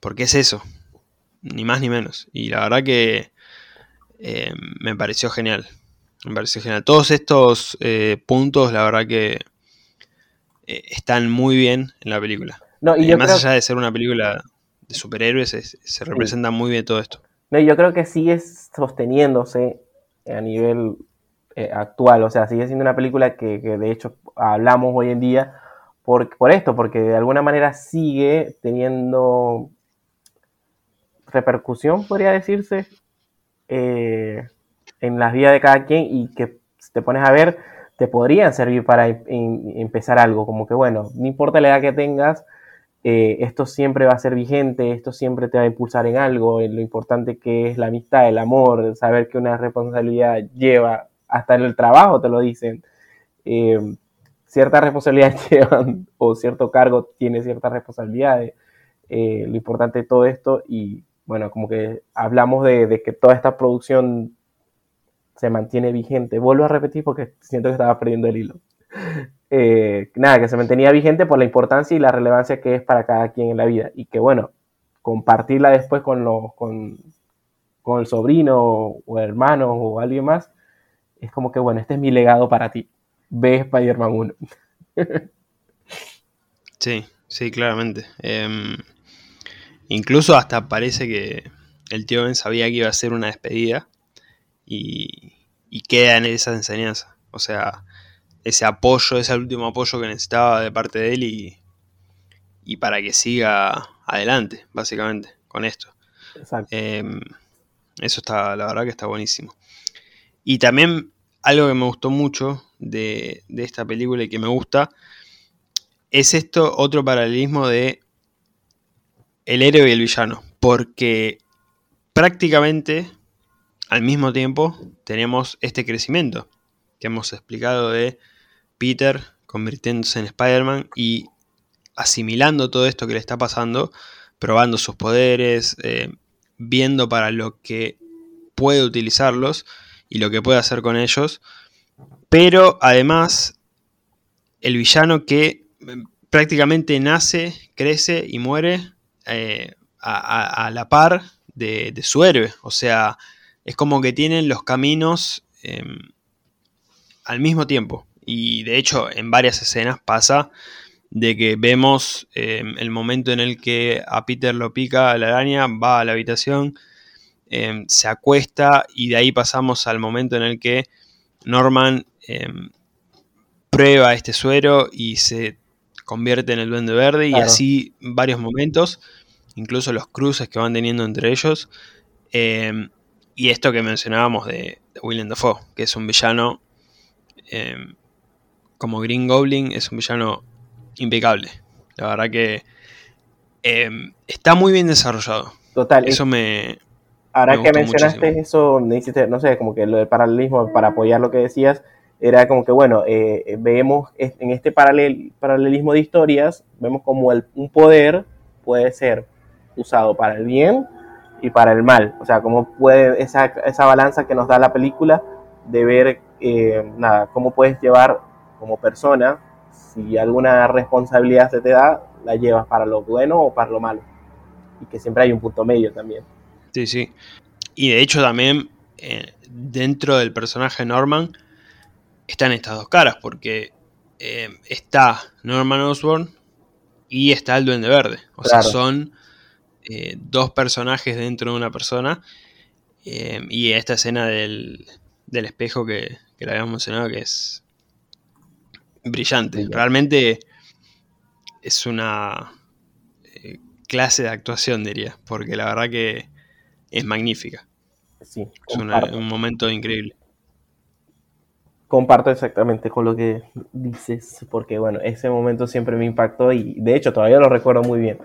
porque es eso. Ni más ni menos. Y la verdad que eh, me pareció genial. Me pareció genial. Todos estos eh, puntos, la verdad que eh, están muy bien en la película. No, y yo más creo, allá de ser una película de superhéroes, es- se representa muy bien todo esto. no, yo creo que sigue sosteniéndose a nivel actual. O sea, sigue siendo una película que, que de hecho hablamos hoy en día por, por esto, porque de alguna manera sigue teniendo repercusión, podría decirse, eh, en las vidas de cada quien y que te pones a ver, te podrían servir para em- em- empezar algo, como que bueno, no importa la edad que tengas, eh, esto siempre va a ser vigente, esto siempre te va a impulsar en algo, en lo importante que es la amistad, el amor, saber que una responsabilidad lleva, hasta en el trabajo te lo dicen, eh, ciertas responsabilidades llevan, o cierto cargo tiene ciertas responsabilidades, eh, lo importante de todo esto y bueno, como que hablamos de, que toda esta producción se mantiene vigente. Vuelvo a repetir porque siento que estaba perdiendo el hilo. Eh, nada, que se mantenía vigente por la importancia y la relevancia que es para cada quien en la vida. Y que bueno, compartirla después con, los, con, con el sobrino o hermano o alguien más, es como que bueno, este es mi legado para ti. Ve Spider-Man 1. Sí, sí, claramente. Em, incluso hasta parece que el tío Ben sabía que iba a ser una despedida y, y queda en esa enseñanza. O sea, ese apoyo, ese último apoyo que necesitaba de parte de él y, y para que siga adelante, básicamente, con esto. Exacto. Em, eso está, la verdad que está buenísimo. Y también algo que me gustó mucho de, de esta película y que me gusta es esto, otro paralelismo de el héroe y el villano. Porque prácticamente al mismo tiempo tenemos este crecimiento que hemos explicado de Peter convirtiéndose en Spider-Man y asimilando todo esto que le está pasando, probando sus poderes, eh, viendo para lo que puede utilizarlos y lo que puede hacer con ellos. Pero además, el villano que eh, prácticamente nace, crece y muere eh, a, la par de, de su héroe. O sea, es como que tienen los caminos eh, al mismo tiempo. Y de hecho, en varias escenas pasa de que vemos eh, el momento en el que a Peter lo pica la araña, va a la habitación, eh, se acuesta y de ahí pasamos al momento en el que Norman prueba este suero y se convierte en el duende verde y así varios momentos, incluso los cruces que van teniendo entre ellos. eh, y esto que mencionábamos de, de Willem Dafoe, que es un villano eh, como Green Goblin, es un villano impecable. La verdad que eh, está muy bien desarrollado. Total. Eso me, Ahora me que mencionaste muchísimo. eso, hiciste, no sé, como que lo del paralelismo para apoyar lo que decías, era como que, bueno, eh, vemos es- en este paralel, paralelismo de historias, vemos como el, un poder puede ser usado para el bien y para el mal. O sea, cómo puede esa, esa balanza que nos da la película de ver, eh, nada, cómo puedes llevar como persona, si alguna responsabilidad se te da, la llevas para lo bueno o para lo malo. Y que siempre hay un punto medio también. Sí, sí. Y de hecho también eh, dentro del personaje Norman están estas dos caras, porque está Norman Osborn y está el Duende Verde. O sea, son dos personajes dentro de una persona. y esta escena del, espejo que, que le habíamos mencionado, que es brillante. Realmente es una eh, clase de actuación, diría, porque la verdad que es magnífica. Sí, es un momento increíble. Comparto exactamente con lo que dices, porque bueno, ese momento siempre me impactó y de hecho todavía lo recuerdo muy bien.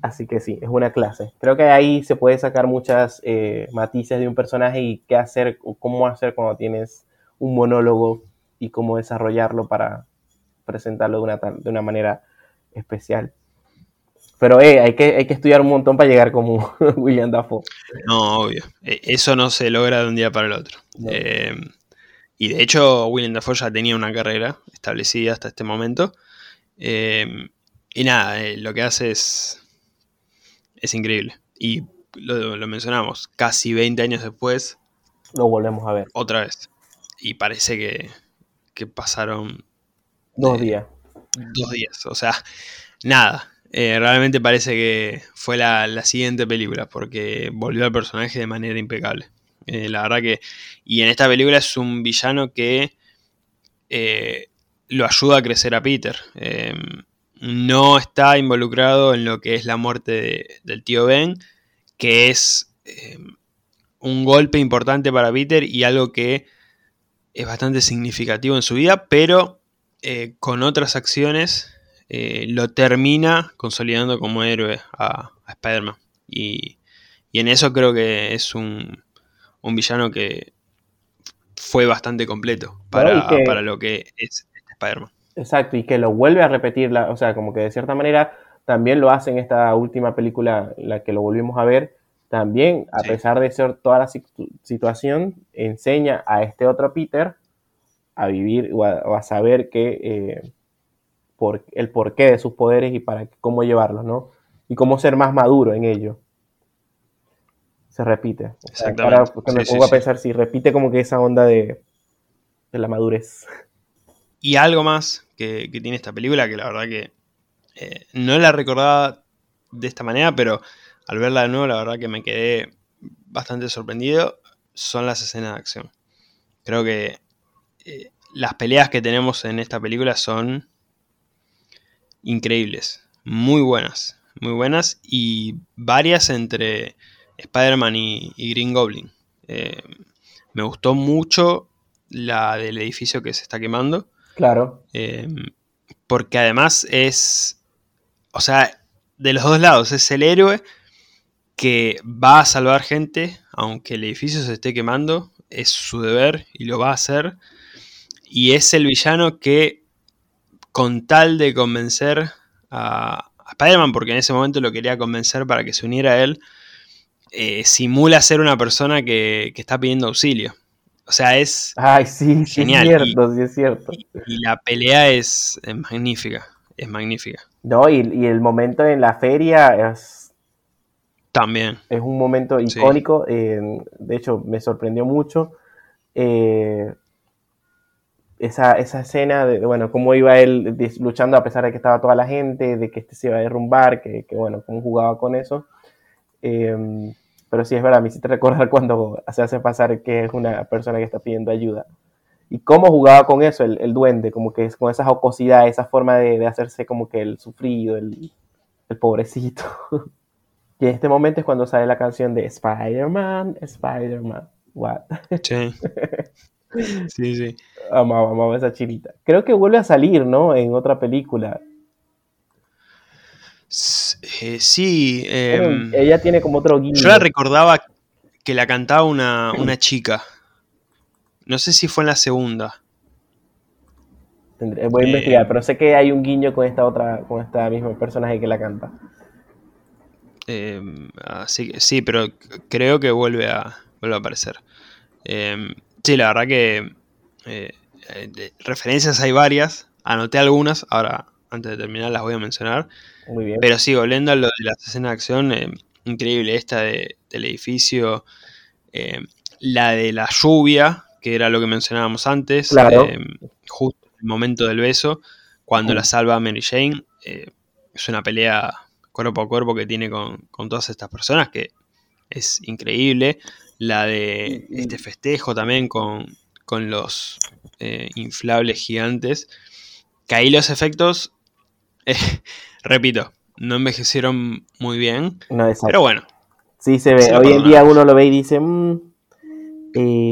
Así que sí, es una clase. Creo que ahí se puede sacar muchas eh, matices de un personaje y qué hacer o cómo hacer cuando tienes un monólogo y cómo desarrollarlo para presentarlo de una, de una manera especial. Pero eh, hay, que, hay que estudiar un montón para llegar como William Dafoe. No, obvio. E, eso no se logra de un día para el otro. Eh, y de hecho, William Dafoe ya tenía una carrera establecida hasta este momento. Eh, y nada, lo que hace es, es increíble. Y lo, lo, mencionamos, casi 20 años después. Lo volvemos a ver. Otra vez. Y parece que, que pasaron... Dos días. Dos días, o sea, nada. Eh, realmente parece que fue la, siguiente película, porque volvió al personaje de manera impecable. Eh, la verdad que... Y en esta película es un villano que eh, lo ayuda a crecer a Peter. no está involucrado en lo que es la muerte del tío Ben, que es un golpe importante para Peter y algo que es bastante significativo en su vida, pero eh, con otras acciones lo termina consolidando como héroe a, Spider-Man. Y, en eso creo que es un, villano que fue bastante completo para, para lo que es este Spider-Man. Exacto, y que lo vuelve a repetir, o sea, como que de cierta manera también lo hace en esta última película, la que lo volvimos a ver, también, a pesar de ser toda la situación, enseña a este otro Peter a vivir o a, saber que, eh, por, el porqué de sus poderes y para cómo llevarlos, ¿no? Y cómo ser más maduro en ello. Se repite. ahora que me pongo a pensar si repite como que esa onda de, la madurez. Y algo más que, tiene esta película, que la verdad que eh, no la recordaba de esta manera, pero al verla de nuevo, la verdad que me quedé bastante sorprendido, son las escenas de acción. Creo que eh, las peleas que tenemos en esta película son increíbles, muy buenas, muy buenas y varias entre Spider-Man y, Green Goblin. Eh, me gustó mucho la del edificio que se está quemando. Claro. Eh, porque además es, o sea, de los dos lados, es el héroe que va a salvar gente, aunque el edificio se esté quemando, es su deber y lo va a hacer. Y es el villano que, con tal de convencer a, Spider-Man, porque en ese momento lo quería convencer para que se uniera a él, eh, simula ser una persona que, está pidiendo auxilio. O sea, es Ay, sí, genial. es cierto, sí es cierto. Y, la pelea es, magnífica, es magnífica. No, y, el momento en la feria es... También. Es un momento icónico, eh, de hecho me sorprendió mucho. Eh, esa, esa escena de, bueno, cómo iba él luchando a pesar de que estaba toda la gente, de que este se iba a derrumbar, que, que bueno, cómo jugaba con eso. Em, pero sí es verdad, me hiciste recordar cuando se hace pasar que es una persona que está pidiendo ayuda. Y cómo jugaba con eso el, el duende, como que es con esa jocosidad, esa forma de, de hacerse como que el sufrido, el, el pobrecito. y en este momento es cuando sale la canción de Spider-Man, Spider-Man, what? Sí. Sí, sí. Amaba, amaba esa chinita. Creo que vuelve a salir, ¿no? En otra película. Eh, sí. Em, ella tiene como otro guiño. Yo la recordaba que la cantaba una, chica. No sé si fue en la segunda. voy a investigar, pero sé que hay un guiño con esta otra, con esta misma personaje que la canta. Em, así que sí, pero creo que vuelve a, vuelve a aparecer. Em, Sí, la verdad que eh, eh, referencias hay varias. Anoté algunas, ahora antes de terminar las voy a mencionar. Muy bien. Pero sí, volviendo a lo de las escenas de acción, eh, increíble esta del edificio, la de la lluvia, que era lo que mencionábamos antes, claro. justo momento del beso, cuando la salva Mary Jane. Eh, es una pelea cuerpo a cuerpo que tiene con, todas estas personas que es increíble. La de este festejo también con, los eh, inflables gigantes. Que ahí los efectos, eh, repito, no envejecieron muy bien. pero bueno. Sí, se ve. Hoy en día uno lo ve y dice, mmm,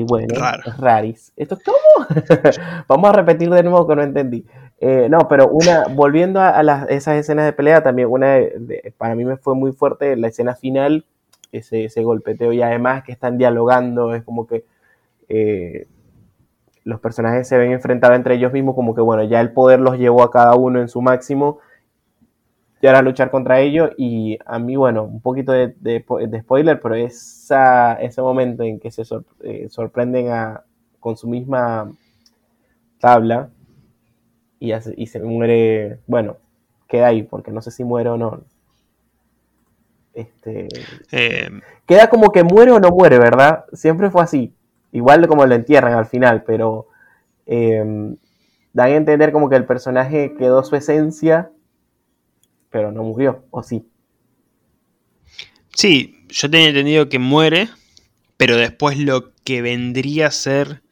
bueno, es raris. ¿Esto es cómo? Vamos a repetir de nuevo que no entendí. Eh, no, pero una, volviendo a, esas escenas de pelea, también una para mí me fue muy fuerte la escena final, ese, ese golpeteo y además que están dialogando, es como que eh, los personajes se ven enfrentados entre ellos mismos, como que bueno, ya el poder los llevó a cada uno en su máximo y ahora luchar contra ellos y a mí, bueno, un poquito de, spoiler, pero esa, ese momento en que se eh, sorprenden a, con su misma tabla, y, se muere, bueno, queda ahí, porque no sé si muere o no. Este, eh, queda como que muere o no muere, ¿verdad? Siempre fue así. Igual como lo entierran al final, pero eh, dan a entender como que el personaje quedó su esencia, pero no murió, ¿o sí? Sí, yo tenía entendido que muere, pero después lo que vendría a ser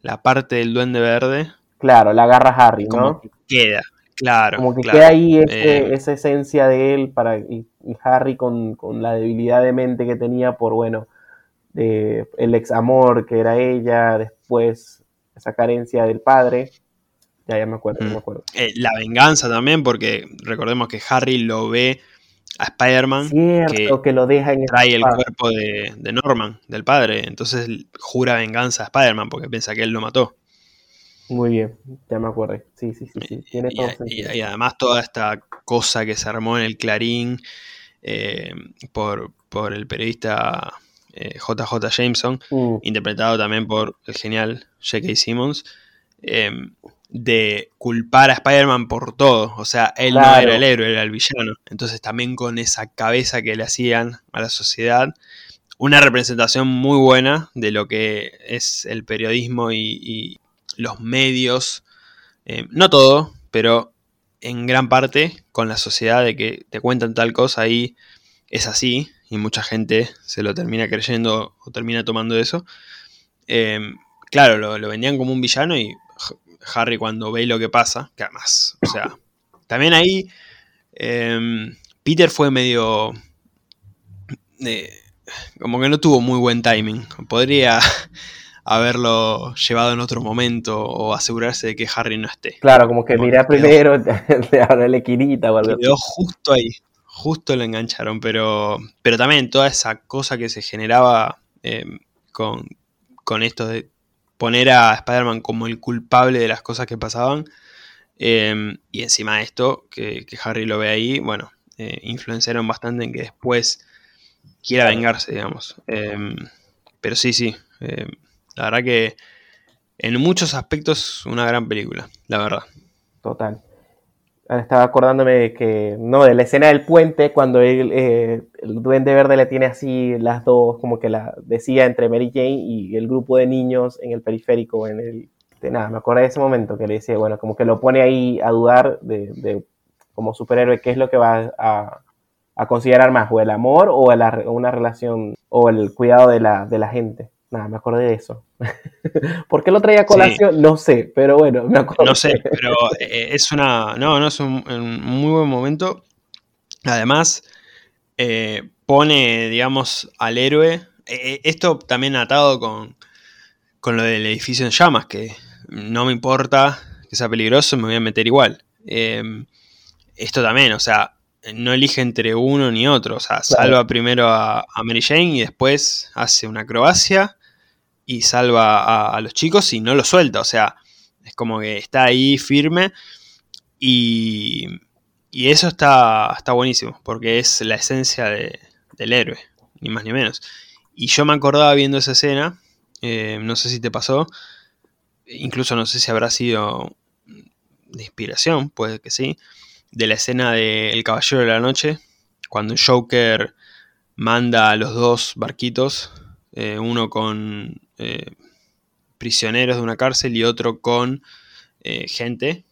la parte del duende verde Claro, la agarra Harry, ¿no? queda, claro. Como que queda ahí eh, esa esencia de él para y, Harry con, la debilidad de mente que tenía por, bueno, el ex amor que era ella, después esa carencia del padre. Ya, ya me acuerdo, me mm. acuerdo. Eh, la venganza también, porque recordemos que Harry lo ve a Spider-Man que, que, lo deja en trae el cuerpo de, de, Norman, del padre. Entonces jura venganza a Spider-Man porque piensa que él lo mató. Muy bien, ya me acuerdo. Sí, sí, sí, sí. Tiene todo y, y, además toda esta cosa que se armó en el Clarín eh, por, el periodista JJ eh, Jameson, mm. interpretado también por el genial J.K. Simmons, em, de culpar a Spider-Man por todo. O sea, él no era el héroe, era el villano. Entonces también con esa cabeza que le hacían a la sociedad, una representación muy buena de lo que es el periodismo y los medios, eh, no todo, pero en gran parte con la sociedad de que te cuentan tal cosa y es así y mucha gente se lo termina creyendo o termina tomando eso. Em, claro, lo, vendían como un villano y Harry cuando ve lo que pasa, que además, o sea, también ahí em, Peter fue medio... Eh, como que no tuvo muy buen timing. Podría haberlo llevado en otro momento o asegurarse de que Harry no esté. Claro, como que mira primero, le abre la algo Quedó justo ahí, justo lo engancharon, pero, pero también toda esa cosa que se generaba em, con, esto de poner a Spider-Man como el culpable de las cosas que pasaban. Em, y encima de esto, que, Harry lo ve ahí, bueno, eh, influenciaron bastante en que después quiera vengarse, digamos. Pero sí, sí. La verdad que en muchos aspectos una gran película, la verdad. Total. Estaba acordándome de que, no, de la escena del puente, cuando eh, el duende verde le tiene así las dos, como que la decía entre Mary Jane y el grupo de niños en el periférico, en el... De nada, me acuerdo de ese momento que le decía, bueno, como que lo pone ahí a dudar de, como superhéroe, qué es lo que va a, considerar más, o el amor o una relación, o el cuidado de la, de la gente. Nada, me acordé de eso. ¿Por qué lo traía a colación? No sé, pero bueno, me acuerdo. No sé, pero eh, es una. No, no es un, muy buen momento. Además, eh, pone, digamos, al héroe. Eh, esto también atado con, con lo del edificio en llamas, que no me importa que sea peligroso, me voy a meter igual. esto también, o sea, no elige entre uno ni otro. O sea, salva primero a, a, Mary Jane y después hace una acrobacia y salva a, los chicos y no lo suelta. O sea, es como que está ahí firme y, y eso está, está buenísimo porque es la esencia del héroe, ni más ni menos. Y yo me acordaba viendo esa escena, eh, no sé si te pasó, incluso no sé si habrá sido de inspiración, puede que sí, de la escena de El Caballero de la Noche, cuando Joker manda a los dos barquitos, eh, uno con eh, prisioneros de una cárcel y otro con eh, gente,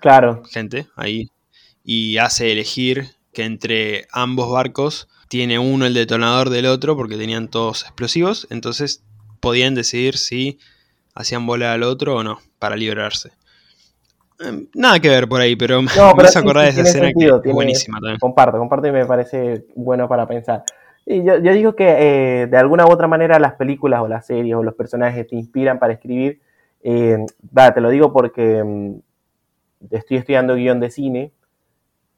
claro. gente ahí, y hace elegir que entre ambos barcos tiene uno el detonador del otro porque tenían todos explosivos, entonces podían decidir si hacían volar al otro o no para librarse. Em, nada que ver por ahí, pero me vas acordar de esa escena que es buenísima también. Comparto, comparto y me parece bueno para pensar. Y yo, digo que eh, de alguna u otra manera las películas o las series o los personajes te inspiran para escribir. Eh, te lo digo porque mm, estoy estudiando guion de cine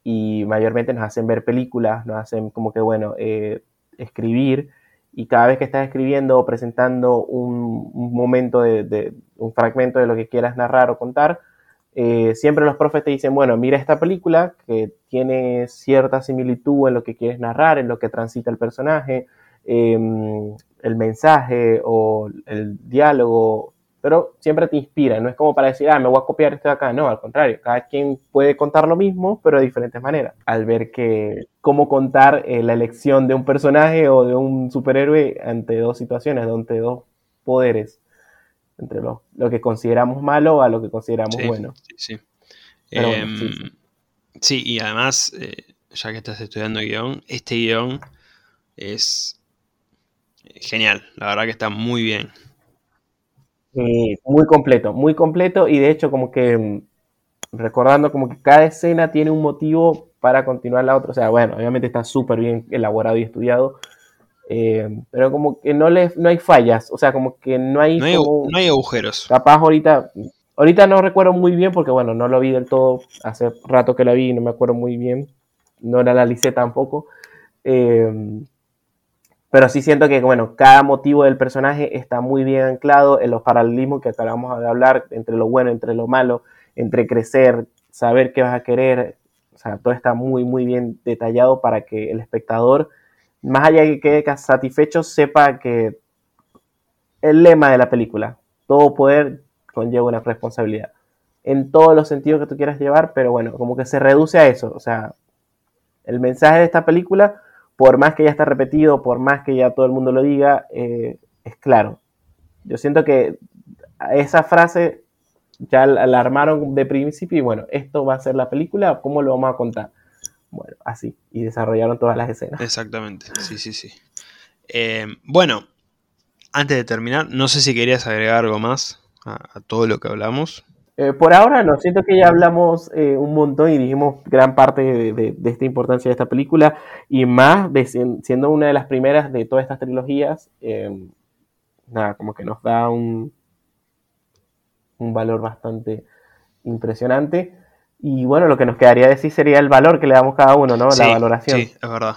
y mayormente nos hacen ver películas, nos hacen como que, bueno, eh, escribir y cada vez que estás escribiendo o presentando un, momento de, un fragmento de lo que quieras narrar o contar, eh, siempre los profes te dicen, bueno, mira esta película que tiene cierta similitud en lo que quieres narrar, en lo que transita el personaje, em, el mensaje o el diálogo, pero siempre te inspira, no es como para decir, ah, me voy a copiar esto de acá, no, al contrario, cada quien puede contar lo mismo, pero de diferentes maneras. Al ver que cómo contar eh, la elección de un personaje o de un superhéroe ante dos situaciones, ante dos poderes entre lo, lo que consideramos malo a lo que consideramos bueno. Sí, em, sí. sí, y además, eh, ya que estás estudiando guion, este guion es genial, la verdad que está muy bien. muy completo, muy completo y de hecho como que mm, recordando como que cada escena tiene un motivo para continuar la otra, o sea, bueno, obviamente está súper bien elaborado y estudiado, eh, pero como que no, le, no hay fallas, o sea, como que no hay... No hay, agujeros. Capaz ahorita, ahorita no recuerdo muy bien porque bueno, no lo vi del todo, hace rato que lo vi y no me acuerdo muy bien, no la analicé tampoco. Eh, pero sí siento que, bueno, cada motivo del personaje está muy bien anclado en los paralelismos que acabamos de hablar, entre lo bueno, entre lo malo, entre crecer, saber qué vas a querer. O sea, todo está muy, muy bien detallado para que el espectador más allá de que quede satisfecho, sepa que el lema de la película, todo poder conlleva una responsabilidad. En todos los sentidos que tú quieras llevar, pero bueno, como que se reduce a eso. O sea, el mensaje de esta película, por más que ya está repetido, por más que ya todo el mundo lo diga, eh, es claro. Yo siento que esa frase ya la armaron de principio y bueno, esto va a ser la película, ¿cómo lo vamos a contar? Bueno, así. Y desarrollaron todas las escenas. Exactamente, sí, sí, sí. Eh, bueno, antes de terminar, no sé si querías agregar algo más a, todo lo que hablamos. Eh, por ahora no, siento que ya hablamos eh, un montón y dijimos gran parte de, esta importancia de esta película y más de, siendo una de las primeras de todas estas trilogías, nada, como que nos da un, un valor bastante impresionante. Y bueno, lo que nos quedaría decir sería el valor que le damos cada uno, ¿no? la valoración. Sí, es verdad.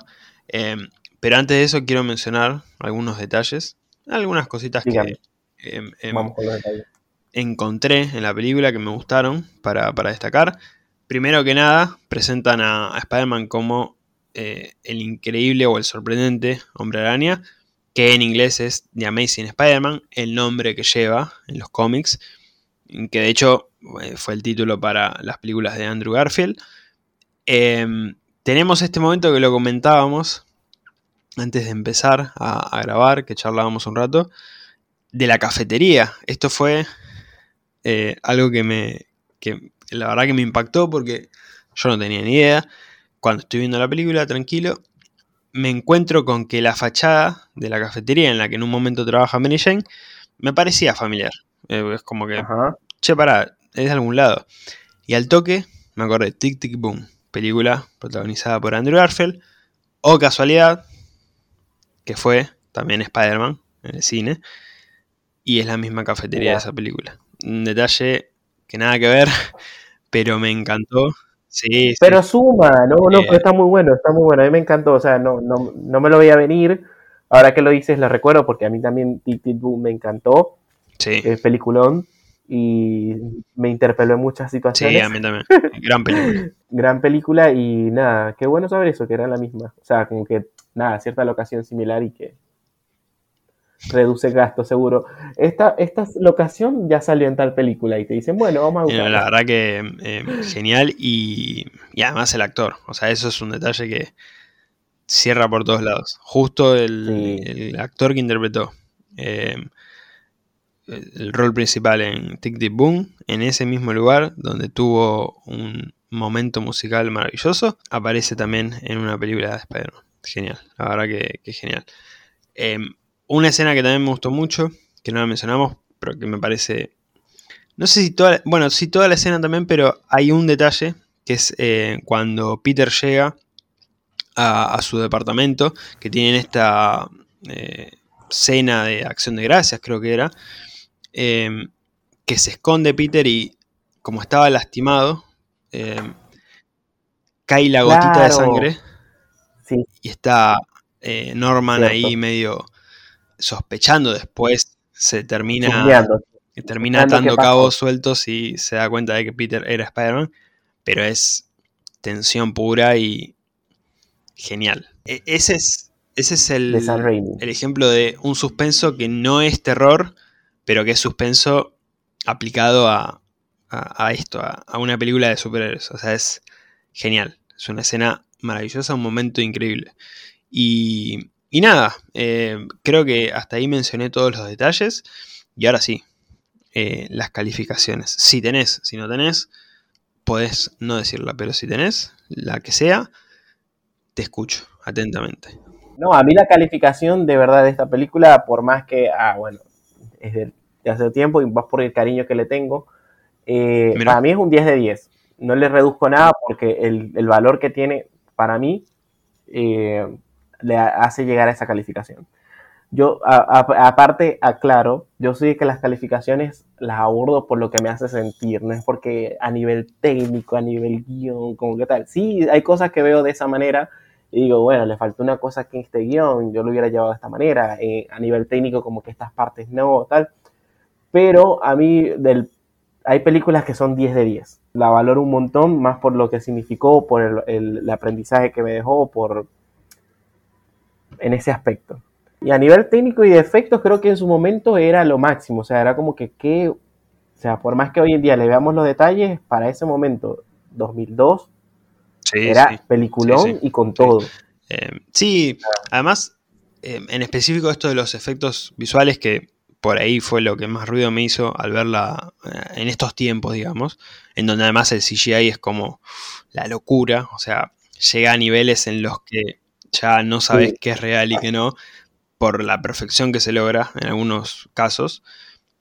Em, pero antes de eso quiero mencionar algunos detalles, algunas cositas que em, em, encontré en la película que me gustaron para, destacar. Primero que nada, presentan a, a Spider-Man como eh, el increíble o el sorprendente hombre araña, que en inglés es The Amazing Spider-Man, el nombre que lleva en los cómics, que de hecho eh, fue el título para las películas de Andrew Garfield. Em, tenemos este momento que lo comentábamos antes de empezar a, grabar, que charlábamos un rato, de la cafetería. Esto fue eh, algo que me. Que la verdad que me impactó porque yo no tenía ni idea. Cuando estoy viendo la película, tranquilo, me encuentro con que la fachada de la cafetería en la que en un momento trabaja Mary Jane me parecía familiar. Eh, es como que, che, pará, es de algún lado. Y al toque, me acordé, Tic Tic Boom, película protagonizada por Andrew Garfield, o casualidad, que fue también Spider-Man en el cine, y es la misma cafetería de esa película. Un detalle que nada que ver, pero me encantó. Sí, pero suma, no, no, pero está muy bueno, está muy bueno, a mí me encantó, o sea, no, no, no me lo veía venir, ahora que lo dices lo recuerdo porque a mí también Tic Tic Boom me encantó, sí. es peliculón, y me interpeló en muchas situaciones. Sí, a mí también. Gran película. Gran película y nada, qué bueno saber eso, que era la misma. O sea, como que nada, cierta locación similar y que reduce gasto seguro. Esta, esta locación ya salió en tal película y te dicen, bueno, vamos a buscar. La verdad que eh, genial y, y, además el actor. O sea, eso es un detalle que cierra por todos lados. Justo el, el actor que interpretó. Eh, el rol principal en Tic Tic Boom, en ese mismo lugar donde tuvo un momento musical maravilloso, aparece también en una película de Spider-Man. Genial, la verdad que, que genial. Em, una escena que también me gustó mucho, que no la mencionamos, pero que me parece... No sé si toda... Bueno, sí toda la escena también, pero hay un detalle, que es eh, cuando Peter llega a, su departamento, que tienen esta eh, cena de acción de gracias, creo que era, em, que se esconde Peter y como estaba lastimado, em, cae la gotita de sangre y está eh, Norman ahí medio sospechando. Después, se termina, termina atando cabos sueltos y se da cuenta de que Peter era Spider-Man, pero es tensión pura y genial. E, ese es, ese es el, el ejemplo de un suspenso que no es terror, pero que es suspenso aplicado a, esto, a, una película de superhéroes. O sea, es genial. Es una escena maravillosa, un momento increíble. Y, y nada, eh, creo que hasta ahí mencioné todos los detalles. Y ahora sí, eh, las calificaciones. Si tenés, si no tenés, podés no decirla, pero si tenés, la que sea, te escucho atentamente. No, a mí la calificación de verdad de esta película, por más que, ah, bueno, es de, hace tiempo y más por el cariño que le tengo, eh, para mí es un 10 de 10. No le reduzco nada porque el, valor que tiene para mí eh, le hace llegar a esa calificación. Yo, aparte, aclaro, yo soy que las calificaciones las abordo por lo que me hace sentir, no es porque a nivel técnico, a nivel guion, como que tal. Sí, hay cosas que veo de esa manera, y digo, bueno, le faltó una cosa aquí en este guion, yo lo hubiera llevado de esta manera, eh, a nivel técnico como que estas partes no, tal, pero a mí del, hay películas que son 10 de 10, la valoro un montón, más por lo que significó, por el, el, aprendizaje que me dejó, por en ese aspecto. Y a nivel técnico y de efectos creo que en su momento era lo máximo, o sea, era como que, que o sea, por más que hoy en día le veamos los detalles, para ese momento, 2002, era peliculón y con todo. sí, eh, además, eh, en específico esto de los efectos visuales, que por ahí fue lo que más ruido me hizo al verla eh, en estos tiempos, digamos, en donde además el CGI es como la locura, o sea, llega a niveles en los que ya no sabes qué es real y qué no, por la perfección que se logra en algunos casos,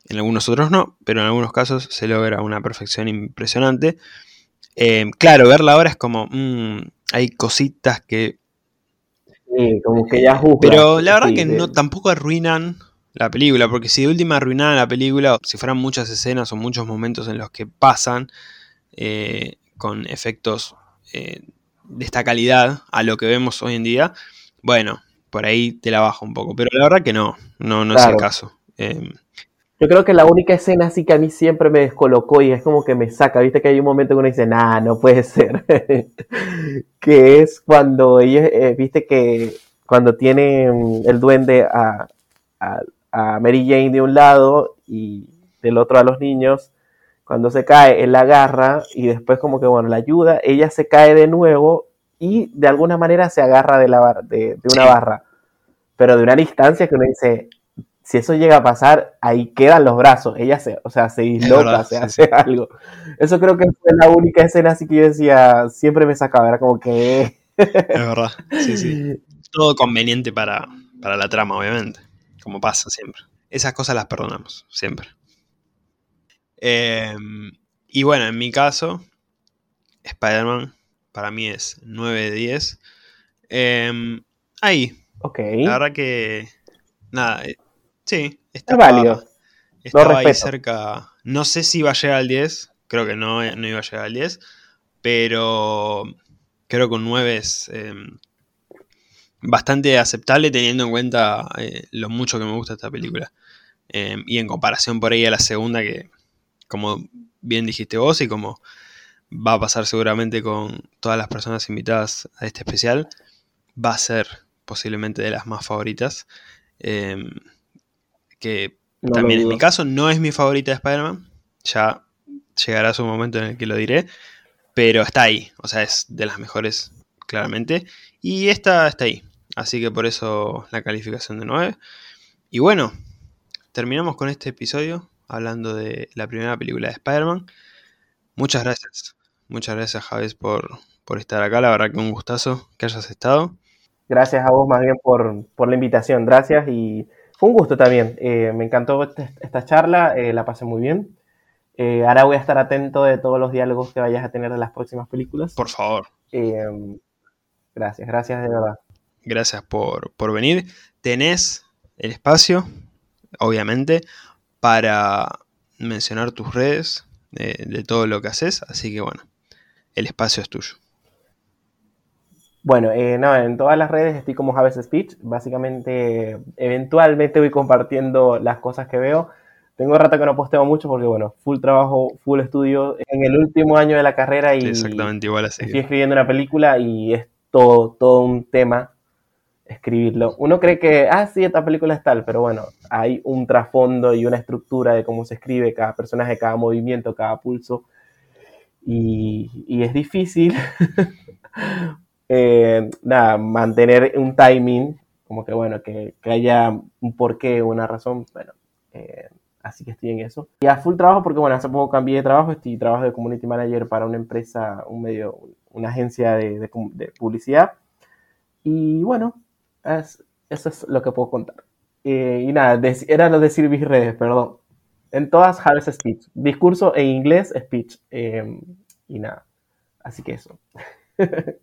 en algunos otros no, pero en algunos casos se logra una perfección impresionante. Em, claro, verla ahora es como, mm, hay cositas que... Sí, como que ya Pero la verdad que no tampoco arruinan la película, porque si de última arruinaran la película, si fueran muchas escenas o muchos momentos en los que pasan eh, con efectos eh, de esta calidad a lo que vemos hoy en día, bueno, por ahí te la bajo un poco. Pero la verdad que no, no, no es el caso. Em, yo creo que la única escena así que a mí siempre me descolocó y es como que me saca, viste que hay un momento que uno dice, nah, no puede ser, que es cuando ellos, eh, viste que cuando tiene el duende a, Mary Jane de un lado y del otro a los niños, cuando se cae, él la agarra y después como que, bueno, la ayuda, ella se cae de nuevo y de alguna manera se agarra de, la, de, de una barra, pero de una distancia que uno dice, si eso llega a pasar, ahí quedan los brazos. Ella se, o sea, se disloca, se hace algo. Eso creo que fue la única escena así que yo decía, siempre me sacaba, era como que... Es verdad, sí, sí. Todo conveniente para, para la trama, obviamente, como pasa siempre. Esas cosas las perdonamos, siempre. Em, y bueno, en mi caso, Spider-Man para mí es 9 de 10. Em, ahí. Ok. La verdad que... Nada, Sí, estaba, válido. Estaba ahí cerca. No sé si iba a llegar al 10. Creo que no, no iba a llegar al 10. Pero creo que un 9 es em, bastante aceptable teniendo en cuenta eh, lo mucho que me gusta esta película. Em, y en comparación por ahí a la segunda, que como bien dijiste vos y como va a pasar seguramente con todas las personas invitadas a este especial, va a ser posiblemente de las más favoritas. Em, que también en mi caso no es mi favorita de Spider-Man, ya llegará su momento en el que lo diré, pero está ahí, o sea, es de las mejores, claramente, y esta está ahí, así que por eso la calificación de 9. Y bueno, terminamos con este episodio hablando de la primera película de Spider-Man. Muchas gracias. Muchas gracias, Javes, por, por estar acá. La verdad que un gustazo que hayas estado. Gracias a vos más bien por, por la invitación. Gracias y fue un gusto también. Eh, me encantó esta charla, eh, la pasé muy bien. Eh, ahora voy a estar atento de todos los diálogos que vayas a tener de las próximas películas. Por favor. gracias, gracias de verdad. Gracias por, por venir. Tenés el espacio, obviamente, para mencionar tus redes de todo lo que haces. Así que bueno, el espacio es tuyo. Bueno, eh, no, en todas las redes estoy como Javes Speech. Básicamente, eventualmente voy compartiendo las cosas que veo. Tengo rato que no posteo mucho porque, bueno, full trabajo, full estudio. En el último año de la carrera y Exactamente igual así. estoy escribiendo una película y es todo, todo un tema escribirlo. Uno cree que, ah, sí, esta película es tal, pero bueno, hay un trasfondo y una estructura de cómo se escribe cada personaje, cada movimiento, cada pulso. Y, y es difícil Eh, nada, mantener un timing, como que bueno, que, haya un porqué, una razón, bueno, eh, así que estoy en eso. Y a full trabajo porque bueno, hace poco cambié de trabajo, estoy trabajo de community manager para una empresa, un medio, una agencia de, publicidad. Y bueno, eso es lo que puedo contar. Eh, y nada, era lo de mis redes, perdón. En todas Harvest Speech. Discurso en inglés, speech. y nada. Así que eso.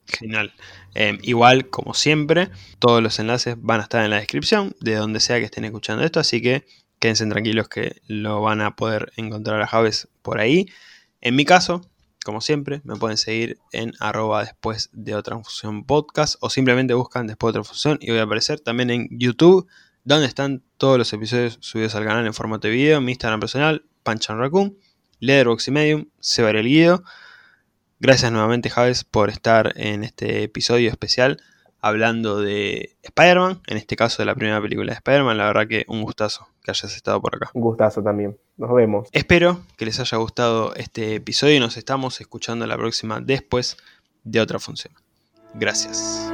Genial. Em, igual, como siempre, todos los enlaces van a estar en la descripción de donde sea que estén escuchando esto, así que quédense tranquilos que lo van a poder encontrar a Javes por ahí. En mi caso, como siempre, me pueden seguir en arroba después de otra función podcast o simplemente buscan después de otra función y voy a aparecer también en YouTube, donde están todos los episodios subidos al canal en formato de video, mi Instagram personal, Panchan Raccoon, Letterboxd y Medium, Sebar el Guido. Gracias nuevamente, Javes, por estar en este episodio especial hablando de Spider-Man, en este caso de la primera película de Spider-Man. La verdad que un gustazo que hayas estado por acá. Un gustazo también. Nos vemos. Espero que les haya gustado este episodio y nos estamos escuchando la próxima después de otra función. Gracias.